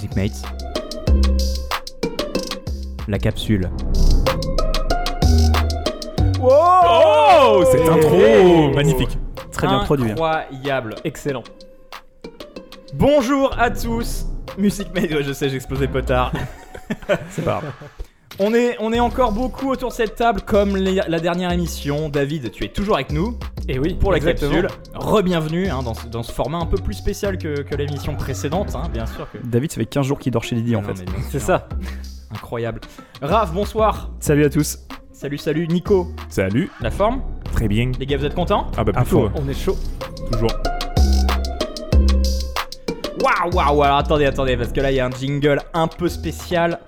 Music Mates. La capsule. Oh Cette Oh intro magnifique. Très bien produit. hein. Incroyable. Excellent. Bonjour à tous. Music Mates, ouais, je sais, j'ai explosé potard. C'est pas grave. On est, on est encore beaucoup autour de cette table comme les- la dernière émission. David, tu es toujours avec nous Et oui, pour la exactement. capsule. Re-bienvenue hein, dans, ce, dans ce format un peu plus spécial que, que l'émission précédente, hein, bien sûr que. David, ça fait 15 jours qu'il dort chez Lydie en Non, fait. C'est ça. Incroyable. Raph, bonsoir. Salut à tous. Salut, salut. Nico, Salut. la forme Très bien. Les gars, vous êtes contents Ah bah plutôt, On est chaud. toujours. Waouh, waouh, alors attendez, attendez, parce que là, il y a un jingle un peu spécial.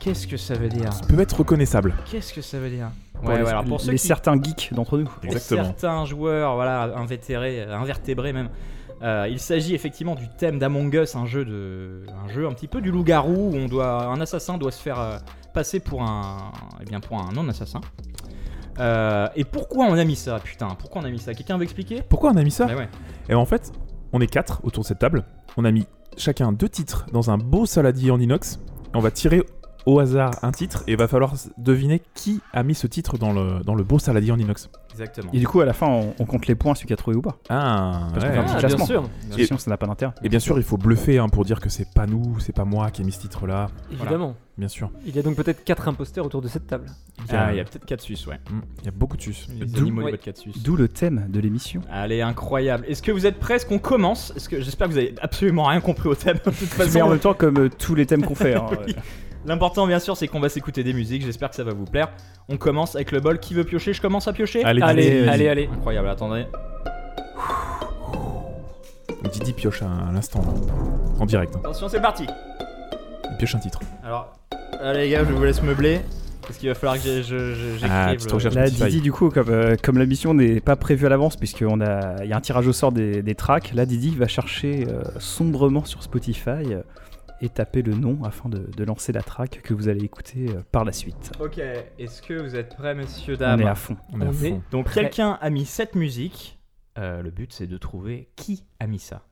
Qu'est-ce que ça veut dire Peut être reconnaissable. Qu'est-ce que ça veut dire Pour Ouais, les, ouais, alors pour ceux les qui- certains geeks d'entre nous. Exactement. certains joueurs, voilà, invétérés, invertébrés même. Euh, il s'agit effectivement du thème d'Among Us, un jeu de, un jeu un petit peu du loup-garou où on doit, un assassin doit se faire euh, passer pour un, eh bien pour un non-assassin. Euh, et pourquoi on a mis ça, putain Pourquoi on a mis ça? Quelqu'un veut expliquer? Pourquoi on a mis ça? Bah ouais. Et en fait, on est quatre autour de cette table. On a mis chacun deux titres dans un beau saladier en inox. On va tirer au hasard un titre et il va falloir deviner qui a mis ce titre dans le, dans le beau saladier en inox. Exactement. Et du coup, à la fin, on, on compte les points, celui qui a trouvé ou pas. Ah, Parce qu'on ouais. fait un petit Ah, classement. bien sûr, que Sinon, ça n'a pas d'intérêt. Et bien sûr, il faut bluffer hein, pour dire que c'est pas nous, c'est pas moi qui ai mis ce titre-là. évidemment. Bien sûr. Il y a donc peut-être quatre imposteurs autour de cette table. Il y a, Ah, il y a peut-être 4 Suisses, ouais. Hmm, il y a beaucoup de sus. Les D'où- animaux ouais. de 4 Suisses. D'où le thème de l'émission. Allez, incroyable. Est-ce que vous êtes prêts? Est-ce qu'on commence? Est-ce que j'espère que vous avez absolument rien compris au thème. De toute Mais en façon, même temps, comme euh, tous les thèmes qu'on fait. hein, Oui. L'important bien sûr, c'est qu'on va s'écouter des musiques. J'espère que ça va vous plaire. On commence avec le bol. Qui veut piocher Je commence à piocher. Allez, Allez, allez, allez. Incroyable. Attendez. Didi pioche à, l'instant, là. en direct. hein. Attention, c'est parti. Il pioche un titre. Alors, allez les gars, je vous laisse meubler parce qu'il va falloir que j'écrive. Ah, le- Spotify. Didi, du coup, comme, euh, comme la mission n'est pas prévue à l'avance, puisqu'il a, il y a un tirage au sort des, des tracks, là, Didi va chercher euh, sombrement sur Spotify euh, et taper le nom afin de, de lancer la track que vous allez écouter euh, par la suite. Ok. Est-ce que vous êtes prêts, messieurs On dames est à fond. On est à On fond. Donc Prêt. quelqu'un a mis cette musique. Euh, le but c'est de trouver qui a mis ça.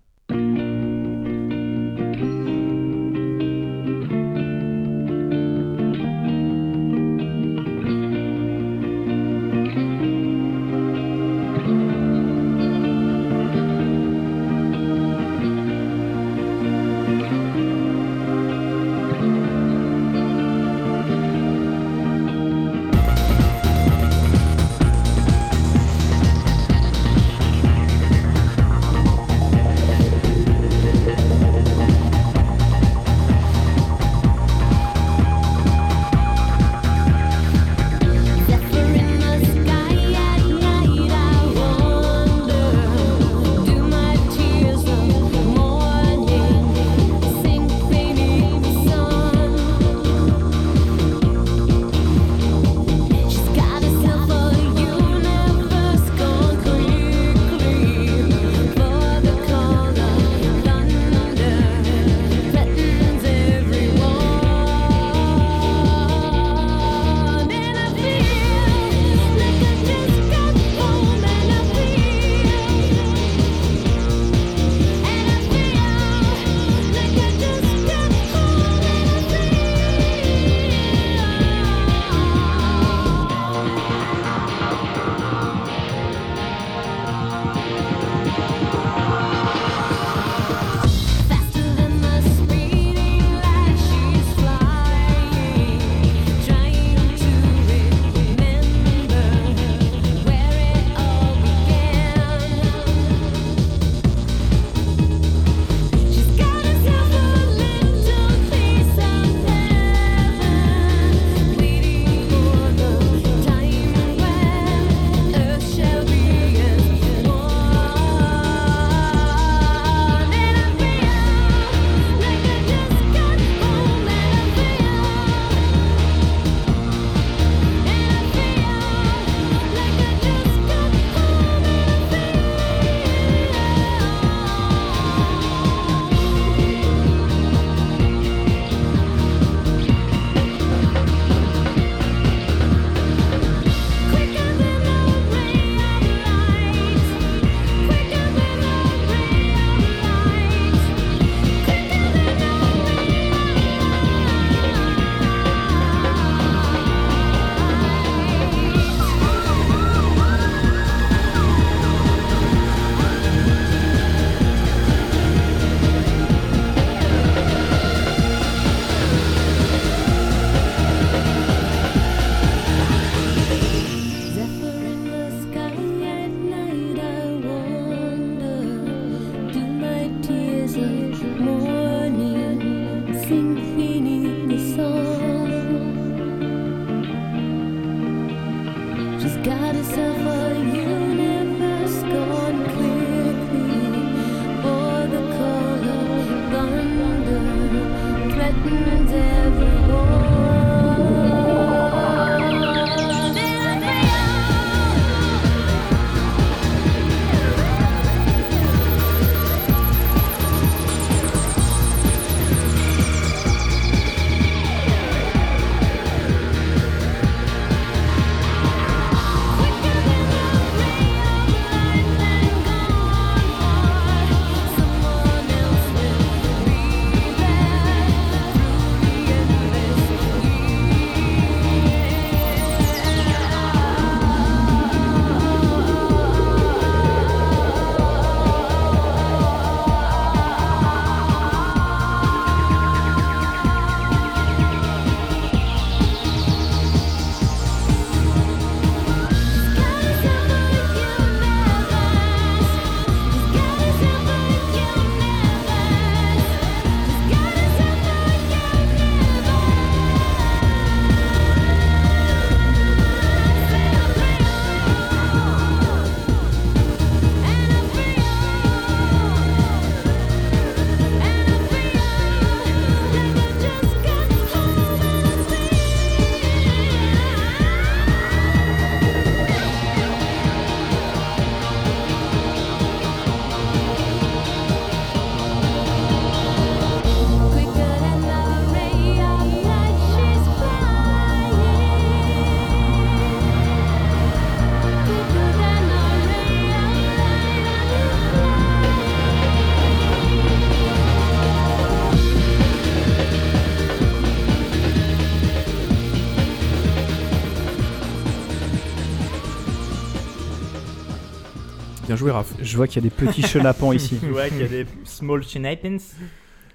Je vois qu'il y a des petits chenapans ici, Tu vois qu'il y a des small chinapins.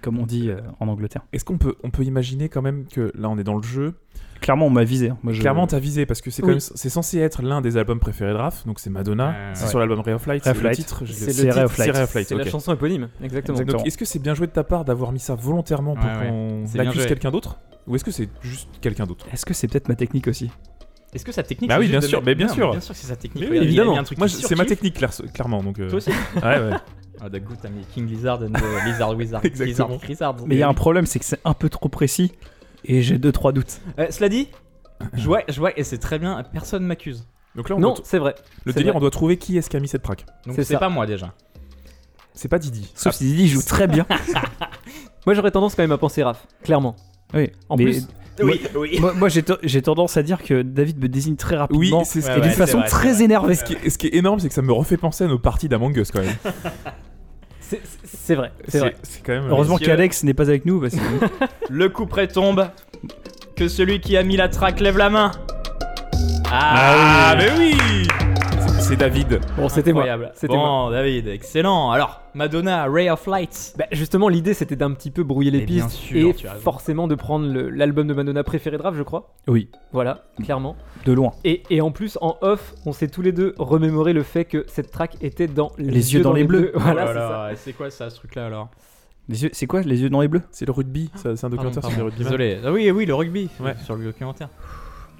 comme on dit euh, en Angleterre. Est-ce qu'on peut, on peut imaginer quand même que là on est dans le jeu Clairement, on m'a visé. hein. Moi, je- Clairement, t'as visé parce que c'est quand Oui. même, c'est censé être l'un des albums préférés de Raph, donc c'est Madonna. Euh, c'est ouais. sur l'album Ray of Light. Ray of c'est le Light. titre. je- C'est le le titre, Ray of c'est Light. Ray of Light. C'est la chanson éponyme, exactement. Exactement. Donc, est-ce que c'est bien joué de ta part d'avoir mis ça volontairement pour Ouais, ouais. qu'on C'est bien accuse joué. quelqu'un d'autre? Ou est-ce que c'est juste quelqu'un d'autre? Est-ce que c'est peut-être ma technique aussi? Est-ce que sa technique Bah c'est oui, bien de sûr, mais bien sûr. Bien sûr que c'est sa technique. Oui, Regarde, il a évidemment. mis un truc Moi, qui c'est ma surkiffe. technique, clair- clairement. Donc, euh, Toi aussi ouais, ouais. Ah, d'un coup, t'as mis King Lizard and the Lizard Wizard. Exactement. Lizard Lizard. Mais il y a un problème, c'est que c'est un peu trop précis et j'ai deux trois doutes. Euh, cela dit, je vois, je vois, et c'est très bien, personne m'accuse. Donc là, on Non, doit- c'est vrai. le c'est délire, vrai. on doit trouver qui est-ce qui a mis cette track. Donc C'est c'est ça. pas moi déjà. C'est pas Didi. Sauf si Didi joue très bien. Moi, j'aurais tendance quand même à penser Raph, clairement. oui. En mais plus, Oui, oui. moi, moi, j'ai te- j'ai tendance à dire que David me désigne très Oui, rapidement c'est ce Ouais, qui et est d'une ouais, façon vrai, très énervée. Ce qui, est, ce qui est énorme, c'est que ça me refait penser à nos parties d'Among Us quand même. c'est c'est vrai. C'est vrai. c'est quand même. Heureusement Messieurs. qu'Alex n'est pas avec nous parce que Le coup près tombe. Que celui qui a mis la track lève la main. Ah, mais oui C'est- David. Bon, c'était moi. Incroyable. C'était bon, David, excellent. Alors, Madonna, Ray of Light. Bah, justement, l'idée c'était d'un petit peu brouiller les Mais pistes sûr, et forcément de prendre le- l'album de Madonna préféré de Raph, je crois. oui, Voilà, clairement. de loin. Et, et en plus, en off, on s'est tous les deux remémoré le fait que cette track était dans Les, yeux dans les bleus. Voilà, Oh c'est quoi ça, ce truc-là alors? Les yeux, c'est quoi les yeux dans les bleus? C'est le rugby. C'est un documentaire Pardon, sur les pardon. rugbyman. Désolé. Ah oui, oui, le rugby. Ouais. Sur le documentaire.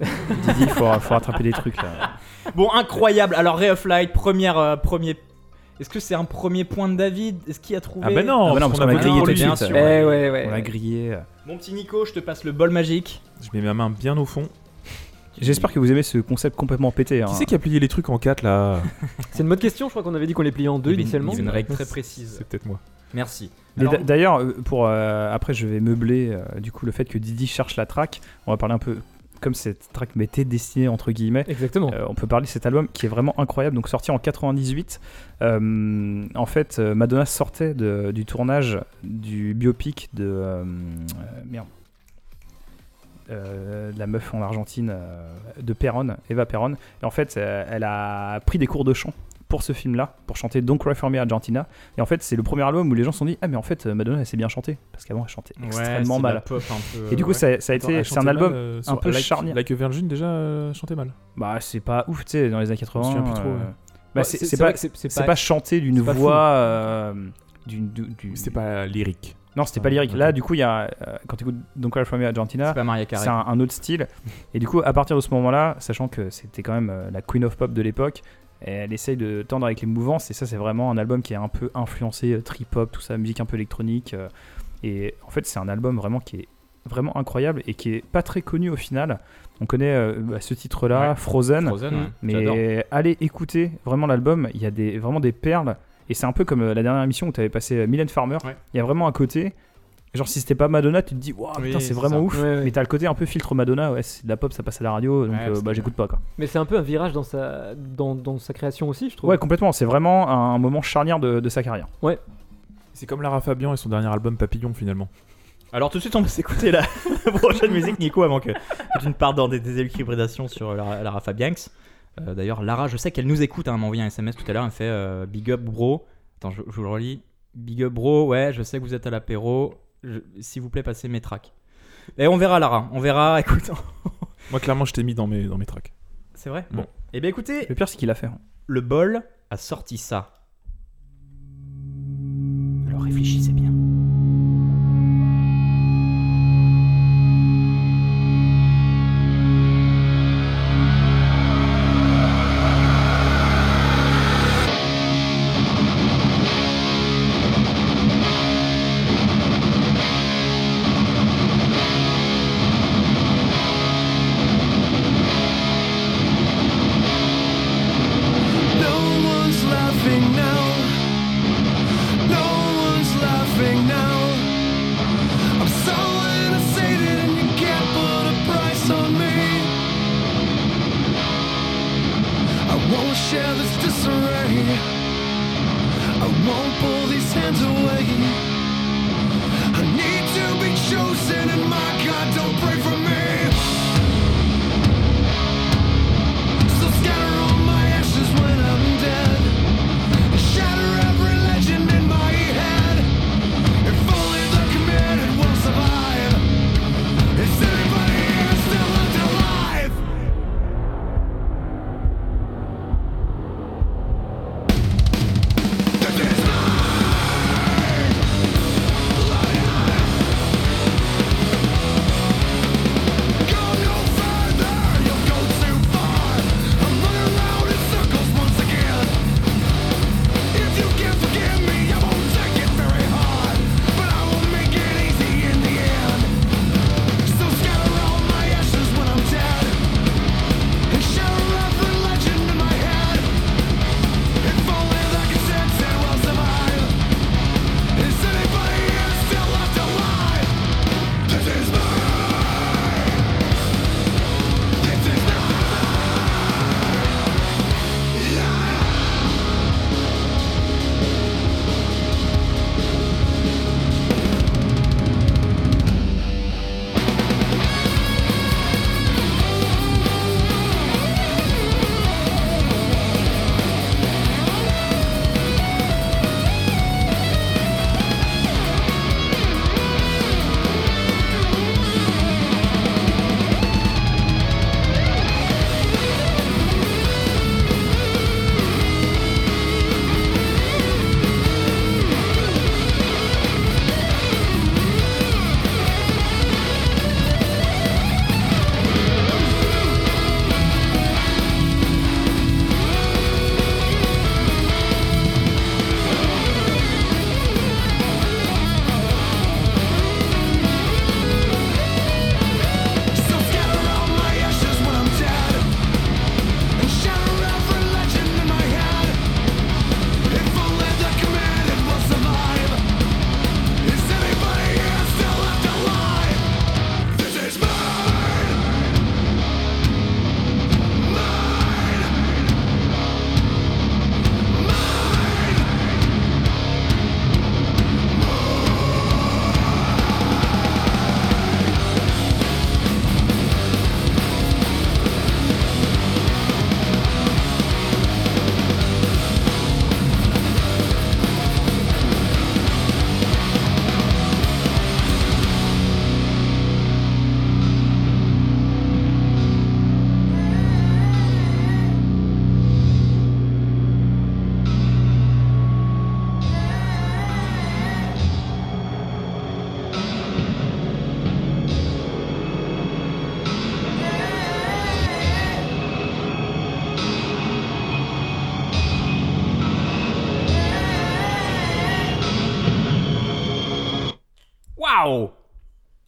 Didi, il faut, faut rattraper des trucs là. Bon, incroyable. Alors, Ray of Light, première, euh, premier. Est-ce que c'est un premier point de David? Est-ce qu'il a trouvé? Ah bah non, Ah bah non, parce qu'on a voté grillé pour tout de lui. suite. sûr. Eh ouais, ouais. On l'a grillé. Mon petit Nico, je te passe le bol magique. Je mets ma main bien au fond. J'espère que vous aimez ce concept complètement pété. hein. Qui c'est qui a plié les trucs en 4 là? C'est une bonne question, je crois qu'on avait dit qu'on les pliait en deux Il y avait une- initialement. il y avait une règle très précise. C'est peut-être moi. Merci. Mais Alors- d'a- D'ailleurs, euh, pour euh, après, je vais meubler euh, du coup le fait que Didi cherche la track. On va parler un peu comme cette track m'était destinée entre guillemets. Exactement. Euh, on peut parler de cet album qui est vraiment incroyable. Donc sorti en 98. Euh, en fait, euh, Madonna sortait de- du tournage du biopic de euh, merde. Euh, de la meuf en Argentine euh, de Perron, Eva Perron. Et en fait, euh, elle a pris des cours de chant pour ce film-là, pour chanter Don't Cry For Me Argentina. Et en fait, c'est le premier album où les gens se sont dit Ah, mais en fait, Madonna, elle sait bien chanter. Parce qu'avant, elle chantait extrêmement c'est la mal. pop un peu, Et du coup, ouais. ça, ça a Attends, été. C'est un album. euh, un peu like, charnière. Like Virgin déjà euh, chantait mal. Bah, c'est pas ouf, tu sais, dans les années 80. Je me souviens plus trop, euh, ouais. bah, Ouais, c'est c'est- c'est c'est pas, c'est- c'est c'est pas- pas chanter d'une c'est voix. euh, du- C'était pas lyrique. Non, c'était pas lyrique. Là, du coup, il y a, euh, quand tu écoutes Don't Cry For Me Argentina, C'est c'est un, un autre style. Et du coup, à partir de ce moment-là, sachant que c'était quand même euh, la Queen of Pop de l'époque, elle essaye de tendre avec les mouvances. Et ça, c'est vraiment un album qui est un peu influencé euh, trip-hop, tout ça, musique un peu électronique. euh, et en fait, c'est un album vraiment qui est vraiment incroyable et qui est pas très connu au final. On connaît euh, bah, ce titre-là, Ouais. Frozen. Frozen, ouais. Mais allez écouter vraiment l'album, il y a des, vraiment des perles. Et c'est un peu comme la dernière émission où tu avais passé Mylène Farmer. Il y a vraiment un côté. Genre, si c'était pas Madonna, tu te dis, waouh, putain, c'est c'est vraiment ça. ouf. Ouais, ouais. Mais t'as le côté un peu filtre Madonna, ouais, c'est de la pop, ça passe à la radio, donc Ouais, euh, bah, j'écoute pas quoi. Mais c'est un peu un virage dans sa, dans, dans sa création aussi, je trouve. Ouais, complètement, c'est vraiment un moment charnière de, de sa carrière. C'est comme Lara Fabian et son dernier album Papillon finalement. Alors tout de suite, on va s'écouter la prochaine musique, Nico, avant que, que tu ne partes dans des déséquilibrations sur Lara, Lara Fabianx. Euh, D'ailleurs, Lara, je sais qu'elle nous écoute, hein, elle m'a envoyé un SMS tout à l'heure, elle me fait euh, Big up bro. Attends, je, je vous le relis. Big up bro, ouais, je sais que vous êtes à l'apéro. S'il vous plaît, passez mes tracks. Et on verra, Lara, on verra, écoute. Moi clairement je t'ai mis dans mes, dans mes tracks. C'est vrai Bon. Eh bien écoutez, Le pire, c'est qu'il a fait. hein. le bol a sorti ça. Alors réfléchissez bien.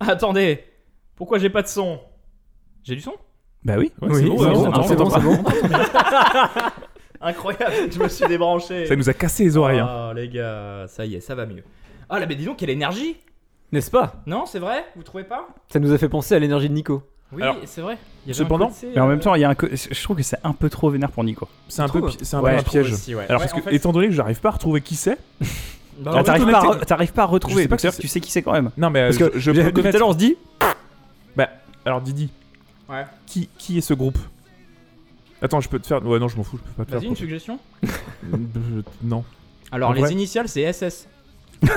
Attendez, pourquoi j'ai pas de son? J'ai du son? Bah oui. Ouais, c'est bon, c'est bon, c'est c'est. Incroyable, je me suis débranché. Ça nous a cassé les oreilles. hein. Oh les gars, ça y est, ça va mieux. Ah là, mais dis donc, quelle énergie N'est-ce pas? Non, c'est vrai? Vous trouvez pas? Ça nous a fait penser à l'énergie de Nico. Oui, Alors, c'est vrai. Il y avait cependant- un côté, Mais en euh, même temps, il y a un co- je trouve que c'est un peu trop vénère pour Nico. C'est un peu, pi- c'est un Ouais, peu un je je trouve piège. aussi, ouais. Alors Ouais, parce en que fait- étant donné que j'arrive pas à retrouver qui c'est, Bah, Ah, T'arrives pas, à technique. re- t'arrives pas à Je retrouver. sais pas donc que tu sais qui c'est quand même. non mais euh, Parce que je, je peux tout à connaître- l'heure, on se dit. Bah, alors Didi, Ouais. qui, qui est ce groupe? Attends, je peux te faire. Ouais, non, je m'en fous, je peux pas te Vas-y, faire. une suggestion? Euh, Non. Alors, En les vrai initiales, c'est SS.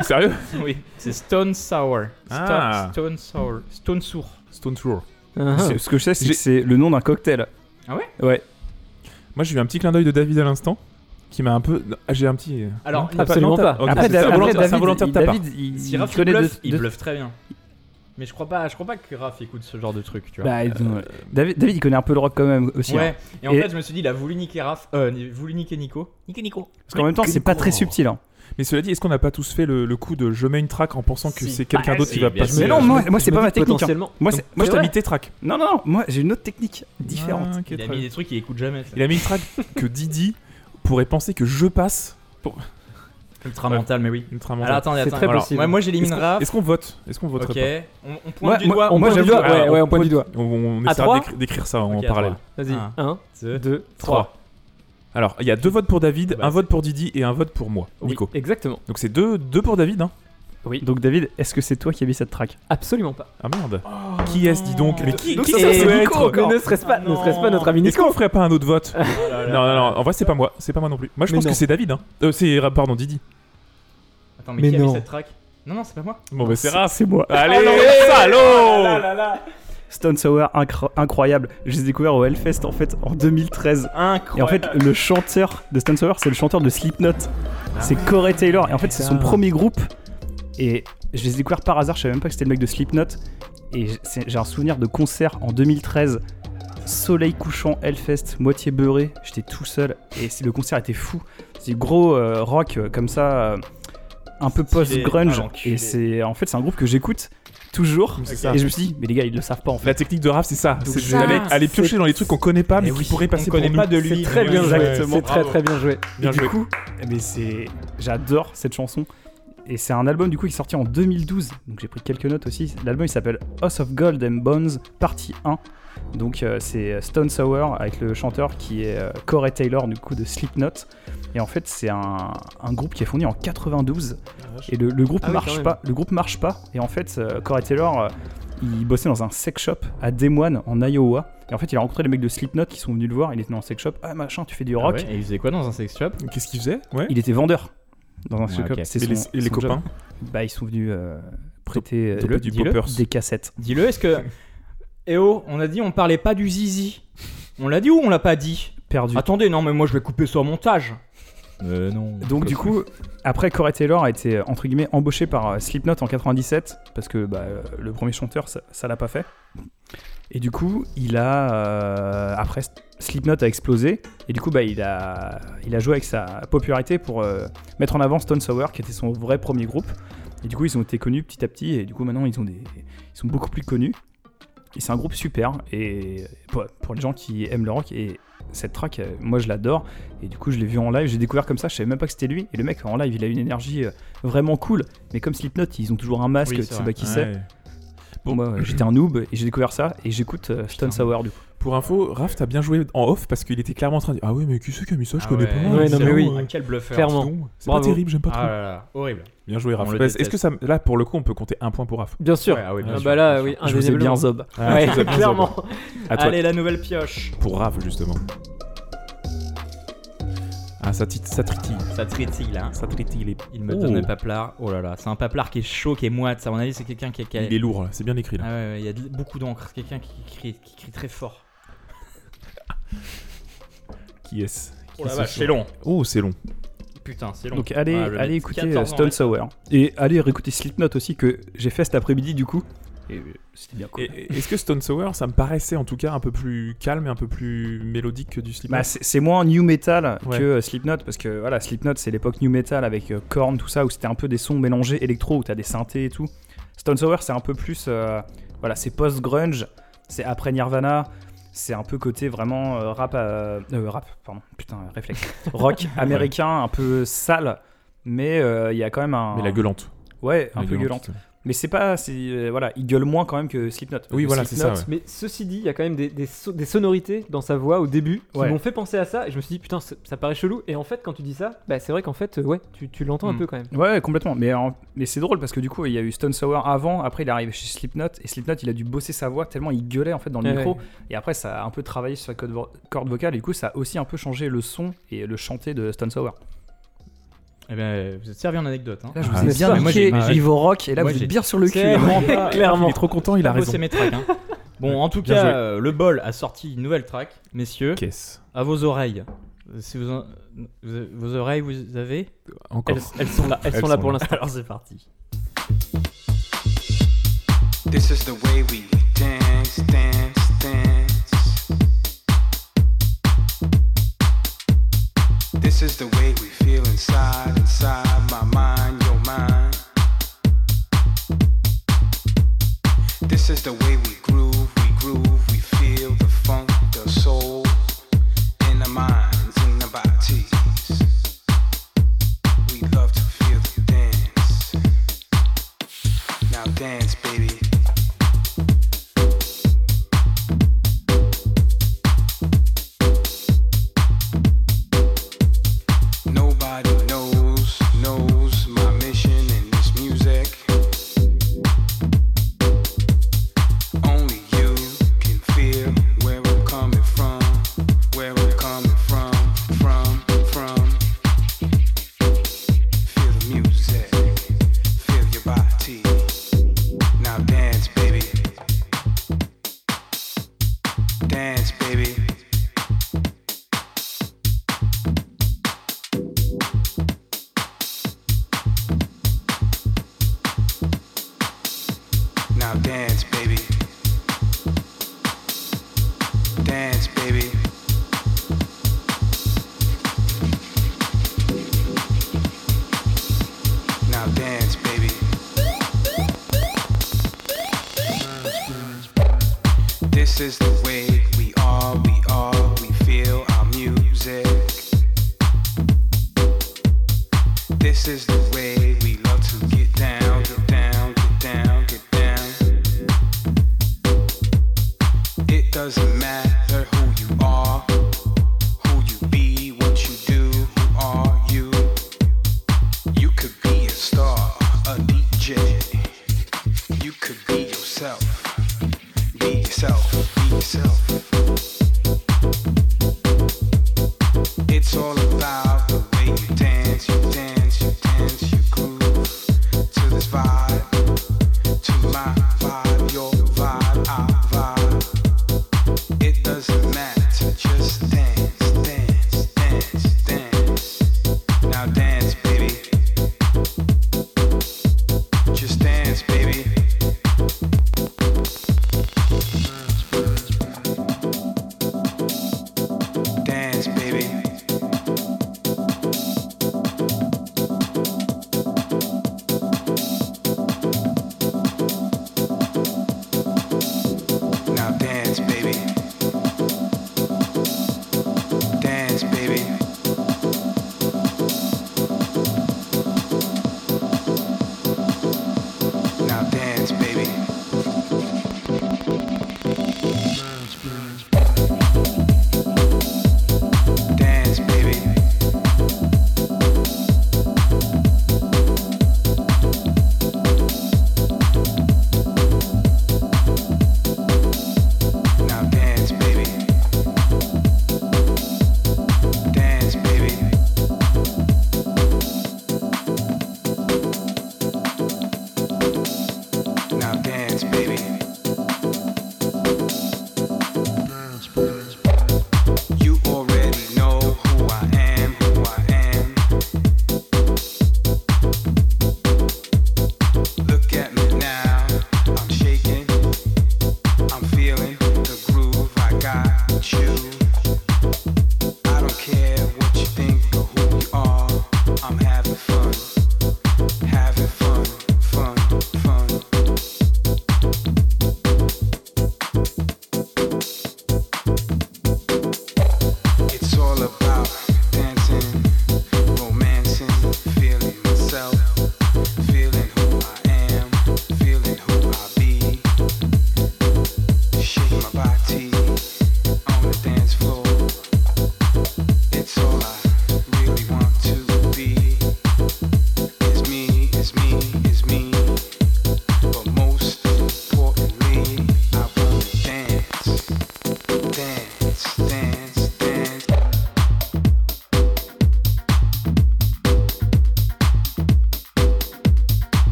Sérieux? Oui, c'est Stone Sour. Sto- Ah. Stone Sour. Stone Sour. Stone Tour. Ah. C'est- Ce que je sais, c'est J'ai- que c'est le nom d'un cocktail. Ah ouais? Ouais. Moi, j'ai eu un petit clin d'œil de David à l'instant, qui m'a un peu. non, J'ai un petit. Alors, Non, absolument t'as- pas. ok, Après, c'est Da- un après, volontaire- c'est un David, volontaire de il- ta part. Il, si Raph il connaît bluffe, de- il bluffe très bien. Mais je crois pas, je crois pas que Raph écoute ce genre de truc, tu vois. Bah, euh, David, David, il connaît un peu le rock quand même aussi. hein. ouais. Et en Et- fait, je me suis dit, il a voulu niquer Raph, euh, voulu niquer Nico. Niquer Nico. Parce qu'en même temps, c'est pas très subtil. hein. Mais cela dit, est-ce qu'on n'a pas tous fait le, le coup de je mets une track en pensant que Si. c'est quelqu'un Bah, d'autre qui va passer. Mais non, euh, moi, moi c'est pas ma technique. hein. Moi, Donc, moi, je t'ai mis tes tracks. Non, non, non, moi j'ai une autre technique différente. Ah, ok, Il a mis des trucs qu'il écoute jamais. ça. Il a mis une track que Didi pourrait penser que je passe. Ultra mental, mais oui. Ultra Alors mental. attendez, C'est attends. très Alors, possible. moi, j'élimine Raph. est-ce qu'on vote? Est-ce qu'on voterait Ok. On, on pointe du doigt. on Moi, pointe du doigt, ouais, Alors, ouais, on pointe du doigt. On, essaiera d'écrire ça en parallèle. Vas-y, Un, 1, deux, 2, trois. 3. Alors, il y a deux votes pour David, Bah, un vote pour Didi et un vote pour moi, Nico. Exactement. Donc c'est deux, deux pour David, hein Donc, David, est-ce que c'est toi qui as mis cette track? Absolument pas. Ah merde. qui est-ce, dis donc? Mais qui, Donc peut Nico être ne serait-ce pas, ne Non. serait-ce pas notre ami Est-ce qu'on ferait pas un autre vote? Oh là là Non, non, non, en vrai, c'est pas moi. C'est pas moi non plus. Moi, je Mais pense non. que c'est David, hein. Euh, c'est, euh, pardon, Didi. Attends, mais, Mais qui a mis non. cette track? Non, non, c'est pas moi. Bon, bah, c'est Raph. C'est moi. Allez, Oh non, salaud Stone Sour, incro- incroyable. Je les ai découverts au Hellfest en fait en 2013. Incroyable. Et en fait, le chanteur de Stone Sour, c'est le chanteur de Slipknot. C'est Corey Taylor. Et en fait, c'est son premier groupe. Et je les ai découverts par hasard. Je savais même pas que c'était le mec de Slipknot. Et j'ai un souvenir de concert en 2013. Soleil couchant, Hellfest, moitié beurré. J'étais tout seul. Et le concert était fou. C'est du gros euh, rock euh, comme ça. euh, un peu post-grunge. Ah, et c'est en fait, c'est un groupe que j'écoute toujours. Et je me suis dit, mais les gars, ils le savent pas en fait. La technique de Raph, c'est ça. C'est aller, aller piocher dans les trucs qu'on connaît pas, mais Eh qui oui, pourraient on passer pour connaît nous. pas de lui. C'est très bien joué. C'est très très bien joué. Bien et joué. du coup, eh ben, c'est, j'adore cette chanson. Et c'est un album du coup qui est sorti en 2012. Donc j'ai pris quelques notes aussi. L'album il s'appelle House of Gold and Bones partie 1. Donc euh, c'est Stone Sour avec le chanteur qui est euh, Corey Taylor du coup de Slipknot. Et en fait c'est un, un groupe qui est fondé en 92. Et le, le groupe Ah marche pas. Le groupe marche pas. Et en fait euh, Corey Taylor euh, il bossait dans un sex shop à Des Moines en Iowa. Et en fait il a rencontré les mecs de Slipknot qui sont venus le voir. Il était dans un sex shop. Ah machin tu fais du Ah rock. ouais, Et il faisait quoi dans un sex shop? Qu'est-ce qu'il faisait? Ouais. Il était vendeur dans un Ouais, sex shop. ok. C'est Et les, son- et les copains Bah, ils sont venus euh, prêter euh, le- du des cassettes. Dis-le, est-ce que. Eh oh, on a dit on parlait pas du zizi. On l'a dit ou on l'a pas dit Perdu. Attendez, non, mais moi je vais couper ça au montage. Euh, non. Donc du coup, après Corey Taylor a été entre guillemets embauché par euh, Slipknot en 97 parce que bah, le premier chanteur ça, ça l'a pas fait. Et du coup, il a euh, après Slipknot a explosé et du coup bah il a il a joué avec sa popularité pour euh, mettre en avant Stone Sour qui était son vrai premier groupe. Et du coup, ils ont été connus petit à petit et du coup maintenant ils ont des ils sont beaucoup plus connus. Et c'est un groupe super et pour, pour les gens qui aiment le rock et cette track, euh, moi je l'adore. Et du coup, je l'ai vu en live, j'ai découvert comme ça, je savais même pas que c'était lui. Et le mec en live, il a une énergie vraiment cool. Mais comme Slipknot, ils ont toujours un masque, Oui, tu c'est sais pas qui c'est. Bon, moi, euh, j'étais un noob et j'ai découvert ça et j'écoute euh, Stone. Sour du coup. Pour info, Raph, t'as bien joué en off parce qu'il était clairement en train de dire Ah oui, mais qui c'est qui a mis ça? Je Ah connais ouais. pas. Ouais, non, mais oui. bon, Ah, euh, quel bluffeur. Clairement. non, C'est pas Bravo. terrible, j'aime pas trop. Ah là là, horrible. Bien joué, Raph. Est-ce déteste. que ça, là, pour le coup, on peut compter un point pour Raph? Bien sûr. Ouais, ah oui, bien Ah sûr, bah là, bien oui. Je vous ai bien zob. Ah, Ouais, tu nous as bien clairement. À toi, Allez, la nouvelle pioche. pour Raph, justement. Ah, ça, tritille. Ça trétille là. Ça tritille. Il me Oh. donne le paplard. Oh là là, c'est un paplard qui est chaud, qui est moite. Ça, à mon avis, c'est quelqu'un qui, qui a. il est lourd, là. c'est bien écrit là. Ah ouais, ouais, il y a de- beaucoup d'encre. C'est quelqu'un qui crie, qui crie très fort. Qui est-ce? Oh la vache, c'est long. Oh, c'est long. Putain, c'est long. Donc allez, Ah, allez écouter 14 euh, Stone. Sour. Et allez réécouter Slipknot aussi que j'ai fait cet après-midi du coup. Et euh, c'était bien cool. Est-ce que Stone Sour, ça me paraissait en tout cas un peu plus calme et un peu plus mélodique que du Slipknot Bah, c'est moins new metal Ouais. que euh, Slipknot parce que voilà Slipknot c'est l'époque new metal avec euh, Korn tout ça où c'était un peu des sons mélangés électro où t'as des synthés et tout. Stone Sour c'est un peu plus euh, voilà c'est post grunge c'est après Nirvana c'est un peu côté vraiment euh, rap euh, rap pardon putain réflexe rock américain un peu sale mais il y a quand même un Mais la gueulante. ouais un La peu gueulante mais c'est pas c'est euh, voilà il gueule moins quand même que Slipknot. Oui, voilà, c'est ça. Ouais. Mais ceci dit, il y a quand même des, des, so- des sonorités dans sa voix au début qui Ouais. m'ont fait penser à ça. Et je me suis dit, putain, ça, paraît chelou. Et en fait, quand tu dis ça, bah, c'est vrai qu'en fait, euh, ouais, tu, tu l'entends un peu quand même. Ouais, complètement. Mais, en- mais c'est drôle parce que du coup, il y a eu Stone Sour avant, après il est arrivé chez Slipknot, et Slipknot il a dû bosser sa voix tellement il gueulait en fait dans le Ouais, micro. ouais. Et après, ça a un peu travaillé sur sa corde, vo- corde vocale, et du coup, ça a aussi un peu changé le son et le chanté de Stone Sour. Eh ben, vous êtes servi en anecdote. Hein. Là, je Ah, vous ai c'est bien j'ai- niveau rock, et là, moi, vous êtes bien sur le cul. Hein. pas- Clairement. Il est trop content, il a raison. mes tracks, hein. Bon, en tout Bien cas, euh, le bol a sorti une nouvelle track, messieurs, Qu'est-ce? À vos oreilles. Si vous, en- vous- vos oreilles, vous avez Encore. Elles, elles sont là, elles, Elles sont là sont pour l'instant. Alors c'est parti. This is the way we dance, dance. This is the way we feel inside, inside my mind, your mind. This is the way we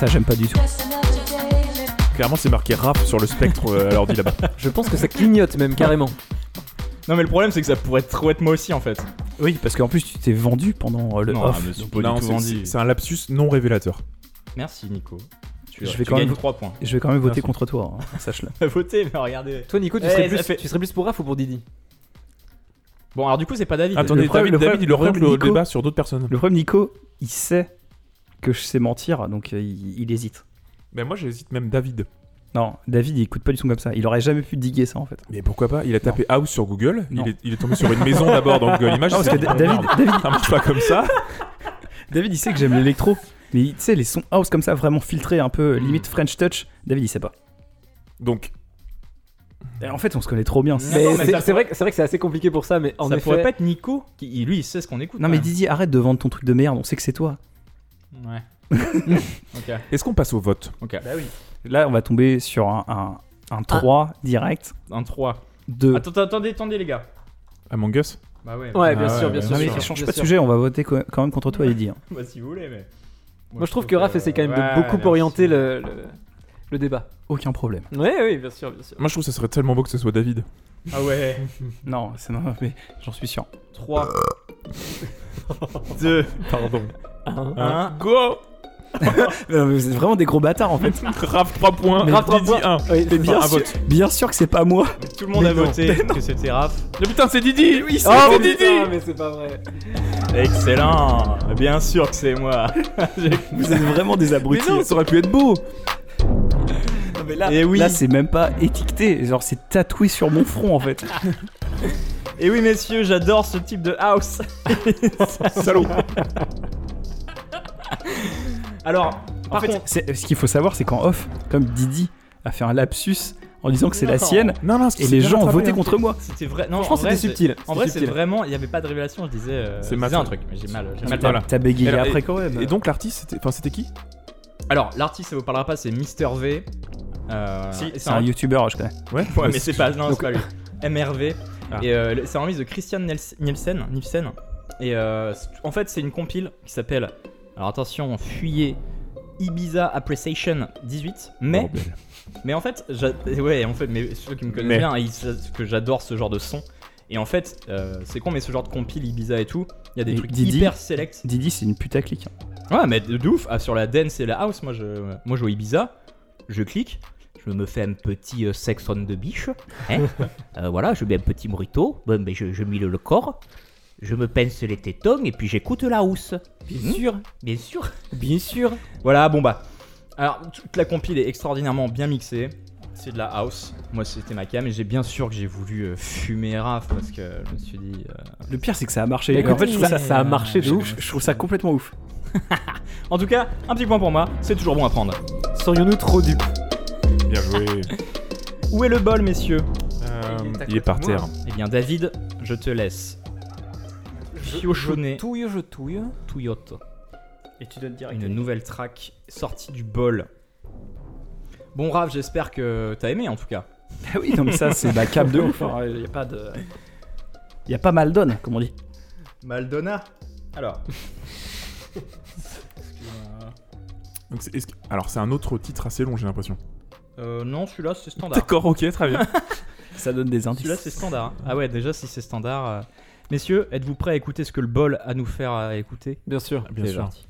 Ça, j'aime pas du tout. Clairement, c'est marqué rap sur le spectre euh, à l'ordi là-bas. Je pense que ça clignote même carrément. Non, mais le problème, c'est que ça pourrait trop être moi aussi en fait. Oui, parce qu'en plus, tu t'es vendu pendant euh, le Non, off. mais c'est Non, tout c'est- vendu. c'est un lapsus non révélateur. Merci, Nico. Tu, Je tu vais quand gagnes même- 3 points. Je vais quand même voter Merci. contre toi, hein, sache-le. Votez, mais regardez. Toi, Nico, tu, Eh, serais ça plus, fait- tu serais plus pour Raph ou pour Didi Bon, alors du coup, c'est pas David. Attendez, le problème- David, le David, problème- il le oriente problème, le Nico- débat sur d'autres personnes. Le problème, Nico, il sait que je sais mentir, donc euh, il, il hésite. Mais moi, j'hésite même David. Non, David, il écoute pas du tout comme ça. Il aurait jamais pu diguer ça en fait. Mais pourquoi pas? Il a tapé house sur Google. Il est, il est tombé sur une maison d'abord dans Google Images. Non, parce que David, David, Ça marche pas comme ça. David, il sait que j'aime l'électro. Mais tu sais, les sons house comme ça, vraiment filtrés, un peu limite French touch, David, il sait pas. Donc, Et en fait, on se connaît trop bien. C'est vrai, que- c'est vrai que c'est assez compliqué pour ça, mais en ça effet. pourrait pas être Nico qui, lui, il sait ce qu'on écoute. Non, mais. Didier, arrête de vendre ton truc de merde, on sait que c'est toi. Ouais. ok. est-ce qu'on passe au vote Ok. Bah oui. Là, on va tomber sur un, un, un 3 direct. Un 3. De... Attends, attendez, attendez, les gars. Among Us Bah ouais. Ouais, bien Ah sûr, ouais, bien sûr. Non, mais bien sûr, change bien pas de sûr. sujet, on va voter quand même contre toi, Eddie. hein. Bah, si vous voulez, mais. Moi, je trouve que Raph essaie quand même de beaucoup orienter le, le, le débat. Aucun problème. Ouais, oui, bien sûr, bien sûr. Moi, je trouve que ça serait tellement beau que ce soit David. Ah ouais. Non, c'est non, mais j'en suis sûr. 3. 2. Pardon. 1. Go Non, mais vous êtes vraiment des gros bâtards en fait. Raph 3 points. Raph, trois Didi points. 1. Oui, Mais bien un sûr, vote. bien sûr que c'est pas moi. Tout le monde Mais a non. voté que c'était Raph. Mais putain, c'est Didi Oui, c'est Oh, Didi putain, mais c'est pas vrai. Excellent. Bien sûr que c'est moi. Vous êtes vraiment des Mais abrutis. non, ça aurait pu être beau Et oui. Là, c'est même pas étiqueté. Genre, c'est tatoué sur mon front en fait. Et oui, messieurs, j'adore ce type de house. Salaud Alors, En par fait, contre, c'est- ce qu'il faut savoir, c'est qu'en off, comme Didi a fait un lapsus en disant que c'est la Non. sienne, Non, non, et les gens ont voté contre moi. c'était vrai. Non, Franchement, en vrai, c'était subtil. En vrai, C'était c'est subtil. vraiment. Il n'y avait pas de révélation. Je disais. euh, C'est je ma disais un truc, mais j'ai mal. J'ai mal Voilà. T'as bégayé Et- après quand même. Et donc, l'artiste, c'était enfin, c'était qui? Alors, l'artiste, ça vous parlera pas, c'est Mister V. Euh, et c'est un youtubeur, je connais. Ouais, Ouais, mais c'est pas. Non, c'est pas lui. MRV. Ah. Et euh, c'est en mise de Christian Niels- Nielsen. Nielsen. Et euh, c'est- en fait, c'est une compile qui s'appelle. Alors attention, fuyez. Ibiza Appreciation 18. Mais. Mais en fait, ouais, en fait, mais ceux qui me connaissent Mais. bien, ils savent que j'adore ce genre de son. Et en fait, euh, c'est con, mais ce genre de compile Ibiza et tout, il y a des Et trucs Didi hyper select. Didi, c'est une putaclic. Ouais, mais de, ouf. Ah, sur la dance et la house, moi je, moi je joue à Ibiza, je clique, je me fais un petit euh, sex on de biche. Hein Euh, voilà, je mets un petit bon, ben, je, je mille le corps, je me pince les tétons et puis j'écoute la house. Bien sûr, Bien sûr. bien sûr. Voilà, bon bah. Alors, toute la compile est extraordinairement bien mixée. C'est de la house. Moi, c'était ma cam. Et j'ai bien sûr que j'ai voulu euh, fumer Raph parce que je me suis dit. euh, Le pire, c'est que ça a marché. Mais Et en fait, je trouve ça, a marché de je, ouf. je trouve ça complètement ouf. En tout cas, un petit point pour moi. C'est toujours bon à prendre. Serions-nous trop dupes? Bien joué. Où est le bol, messieurs Euh, Il est à il est côté par de moi. terre. Eh bien, David, je te laisse. Piochonner touille, je touille. Toyota. Et tu dois te dire Une nouvelle track sortie du bol. Bon, Raph, j'espère que t'as aimé en tout cas. Ah oui, non, mais ça, c'est ma cap de ouf. Il y a pas de. Il y a pas mal donne, comme on dit. Maldona Alors. Donc, c'est- est-ce que- Alors, c'est un autre titre assez long, j'ai l'impression. Euh, non, celui-là c'est standard. D'accord, ok, très bien. Ça donne des indices. Celui-là c'est standard. hein. Ah ouais, déjà si c'est standard. euh. Messieurs, êtes-vous prêts à écouter ce que le bol a à nous faire à écouter? Bien sûr. Bien C'est sûr. parti.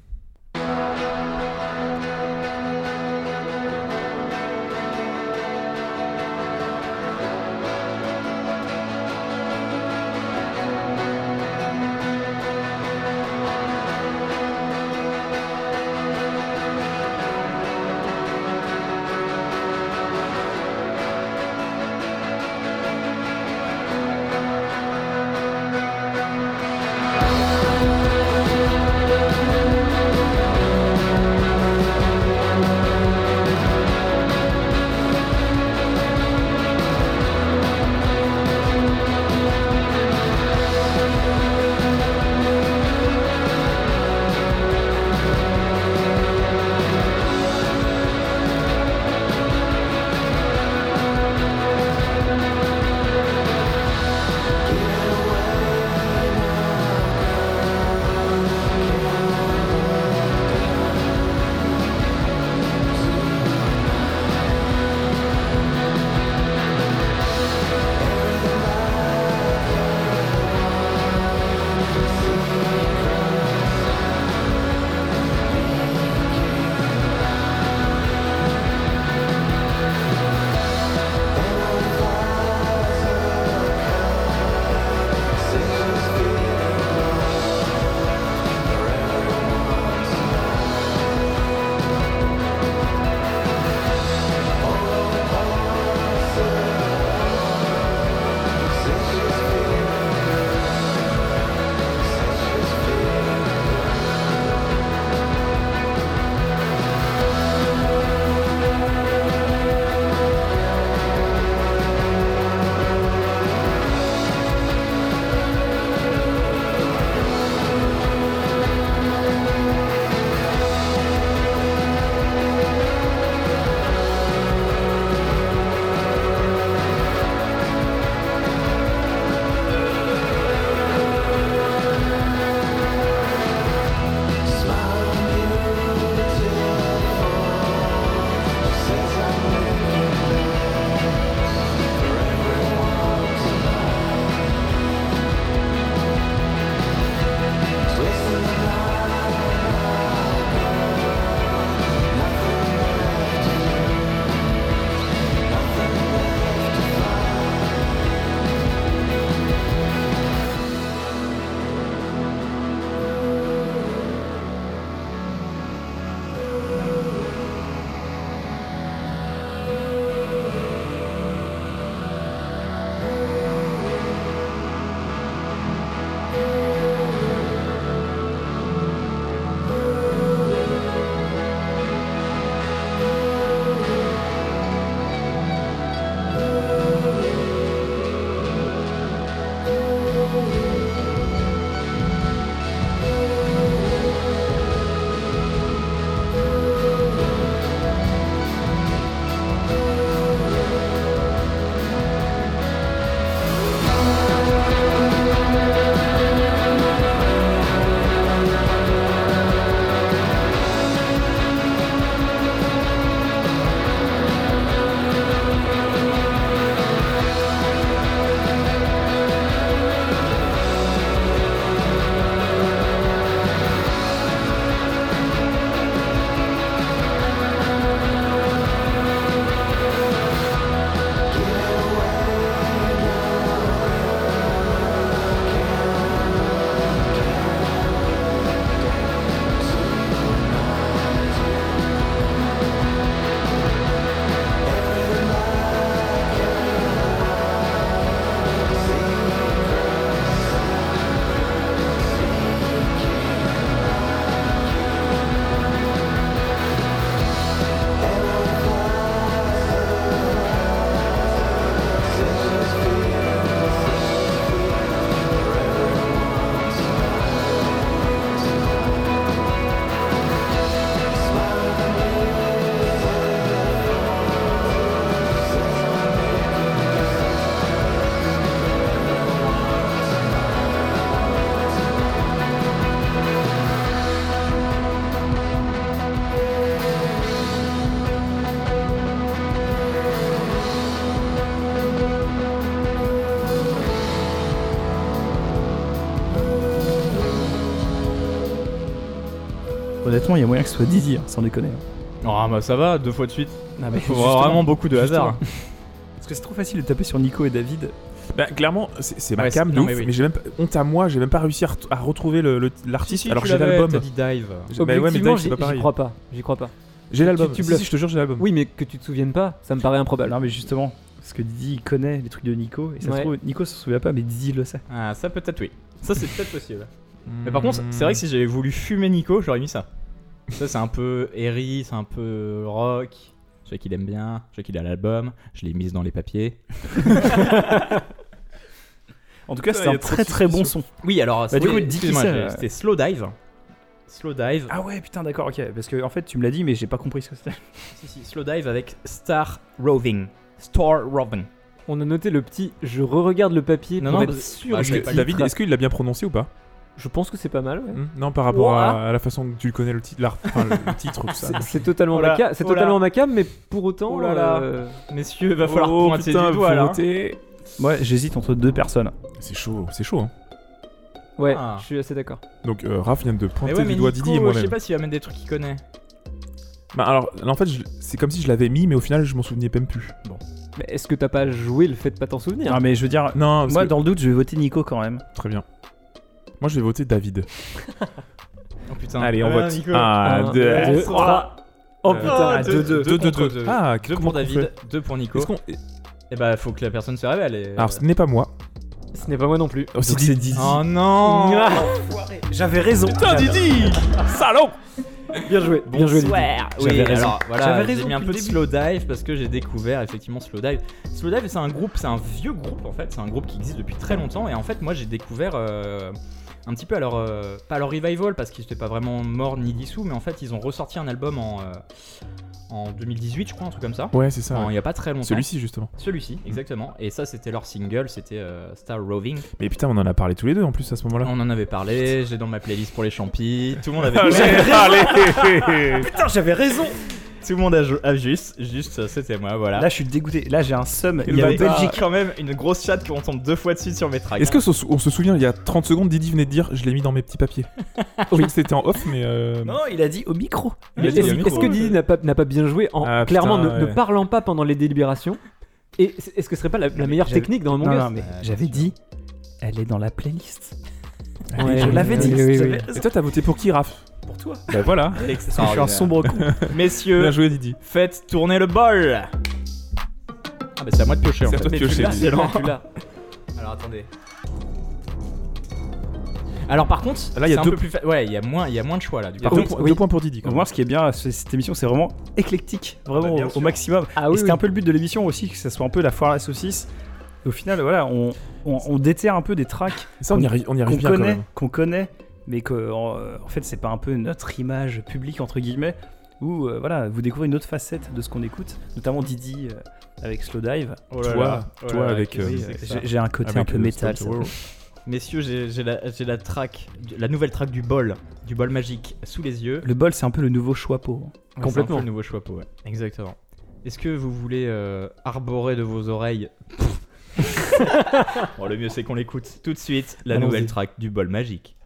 Il y a moyen que ce soit Didi, hein, sans déconner. Ah bah ça va, deux fois de suite. Ah, mais Faut vraiment beaucoup de hasard. Parce que c'est trop facile de taper sur Nico et David. Bah, clairement, c'est c'est ma Ouais, cam, c'est- de non, ouf, mais oui. mais j'ai même pas- honte à moi, j'ai même pas réussi à, ret- à retrouver le- le- l'artiste alors tu j'ai l'avais, l'album. T'as dit dive. J'ai- Bah ouais, mais Objectivement, Dive, c'est j'y pas j'y pareil. crois pas. J'y crois pas. J'ai l'album. tu Si, bluffes. si, je te jure, j'ai l'album. Oui, mais que tu te souviennes pas, ça me paraît improbable. Non, mais justement, parce que Didi il connaît les trucs de Nico, et ça Ouais. se trouve, Nico s'en souvient pas, mais Didi le sait. Ah ça peut-être oui. Ça c'est peut-être possible. Mais par contre, c'est vrai que si j'avais voulu fumer Nico, j'aurais mis ça. Ça c'est un peu airy, c'est un peu rock. Je sais qu'il aime bien, je sais qu'il a l'album, je l'ai mise dans les papiers. En tout cas, y un très très bon son. Oui, alors Bah, du oui, coup, c'est, c'était Slow Dive. Slow Dive. Ah ouais, putain, d'accord, ok. Parce que en fait, tu me l'as dit, mais j'ai pas compris ce que c'était. Si, si, Slow Dive avec Star Roving. Star Roving. On a noté le petit je re-regarde le papier Non, pour non, être bah, sûr bah, je. David, est-ce qu'il l'a bien prononcé ou pas? Je pense que c'est pas mal. ouais. Hmm Non, par rapport à, la façon que tu connais le titre, l'art- enfin, le titre, tout ça. C'est- totalement, Oh là, ma cam, c'est oh totalement ma cam, mais pour autant. Oh là là. euh, Messieurs, va falloir Oh, pointer putain, du doigt là. hein. Moi, j'hésite entre deux personnes. C'est chaud, c'est chaud. Hein. Ouais, Ah. je suis assez d'accord. Donc, euh, Raph vient de pointer ouais, du doigt Nico, Didi et je sais moi-même. pas s'il va mettre des trucs qu'il connaît. Bah, alors, là, en fait, c'est comme si je l'avais mis, mais au final, je m'en souvenais même plus. Mais est-ce que t'as pas joué le fait de pas t'en souvenir? Ah, mais je veux dire, Non, moi, que- dans le doute, je vais voter Nico quand même. très bien. Moi, je vais voter David. Oh putain. Allez, on Ah, vote. Nico. 1, Un, 2, deux, trois. Oh Euh, putain, Ah, deux, deux. deux, deux, contre deux. deux. Ah, Deux comment pour on David, fait deux pour Nico. Est-ce qu'on- Et bah, faut que la personne se révèle. et- Alors, ce n'est pas moi. Ce n'est pas moi non plus. Oh, c'est Donc, c'est Didi. Didi. Oh non J'avais raison. Putain, Didi Salaud Bien joué, bien joué. Lydie. Bonsoir. J'avais Oui, raison. alors voilà, J'avais j'ai raison mis un depuis peu de slow dive parce que j'ai découvert effectivement slow dive. Slow dive, c'est un groupe, c'est un vieux groupe en fait, c'est un groupe qui existe depuis très longtemps et en fait moi j'ai découvert euh, un petit peu à leur euh, pas à leur revival parce qu'ils n'étaient pas vraiment morts ni dissous, mais en fait ils ont ressorti un album en euh, en 2018 je crois un truc comme ça. Ouais, c'est ça. Il y a pas très longtemps. Celui-ci, justement. Celui-ci, exactement. Et ça, c'était leur single, c'était euh, Star Roving. Mais putain, on en a parlé tous les deux en plus à ce moment-là. On en avait parlé, j'ai dans ma playlist pour les champis. Tout le monde avait Allez, allez Putain, j'avais raison. Tout le monde a, a juste, juste, c'était moi, voilà. Là, je suis dégoûté. Là, j'ai un seum. Il y avait Belgique quand même une grosse chatte qu'on tombe deux fois dessus sur mes tracks. Est-ce que se- on se souvient, il y a 30 secondes, Didi venait de dire je l'ai mis dans mes petits papiers que c'était en off, mais. euh, Non, il a dit au micro. A Est-ce que Didi n'a pas, n'a pas bien joué en Ah, clairement putain, ne, parlant pas pendant les délibérations Et est-ce que ce serait pas la, la meilleure technique dans non, mais Euh, j'avais dit, elle est dans la playlist. Ouais, je l'avais dit. oui, oui, j'avais oui. raison. Et toi, t'as voté pour qui, Raph? Pour toi. Bah voilà. Parce que je suis un sombre con. Messieurs, Bien joué, Didi. faites tourner le bol. Ah bah c'est à moi de piocher en C'est à toi de piocher. Alors attendez. Alors par contre, Là, il y a c'est un deux- peu plus fa- Ouais, il y a moins, il y a moins de choix là. Du Par coup. deux, contre, points- oui. deux points pour Didi. Moi, ce qui est bien, c'est- cette émission, c'est vraiment éclectique, vraiment Bah, au, maximum. Ah Et oui, c'était un peu le but de l'émission aussi, que ça soit un peu la foire à la saucisse. Et au final, voilà, on, on, on déterre un peu des tracks même. Ça, on y arrive, on y arrive qu'on bien quand connaît, même. qu'on connaît, mais que en, euh, en fait, c'est pas un peu notre image publique entre guillemets, où euh, voilà, vous découvrez une autre facette de ce qu'on écoute, notamment Didi euh, avec Slow Dive. Oh là Toi, là, oh toi là, avec, euh, Oui, euh, j'ai- j'ai un côté Avec, un peu métal. Messieurs, j'ai j'ai la, j'ai la track, la nouvelle track du bol, du bol magique sous les yeux. Le bol, c'est un peu le nouveau choix pot. Ouais, Complètement. c'est un peu le nouveau choix pot, ouais. Exactement. Est-ce que vous voulez euh, arborer de vos oreilles? le mieux c'est qu'on l'écoute tout de suite, la nouvelle track du bol magique.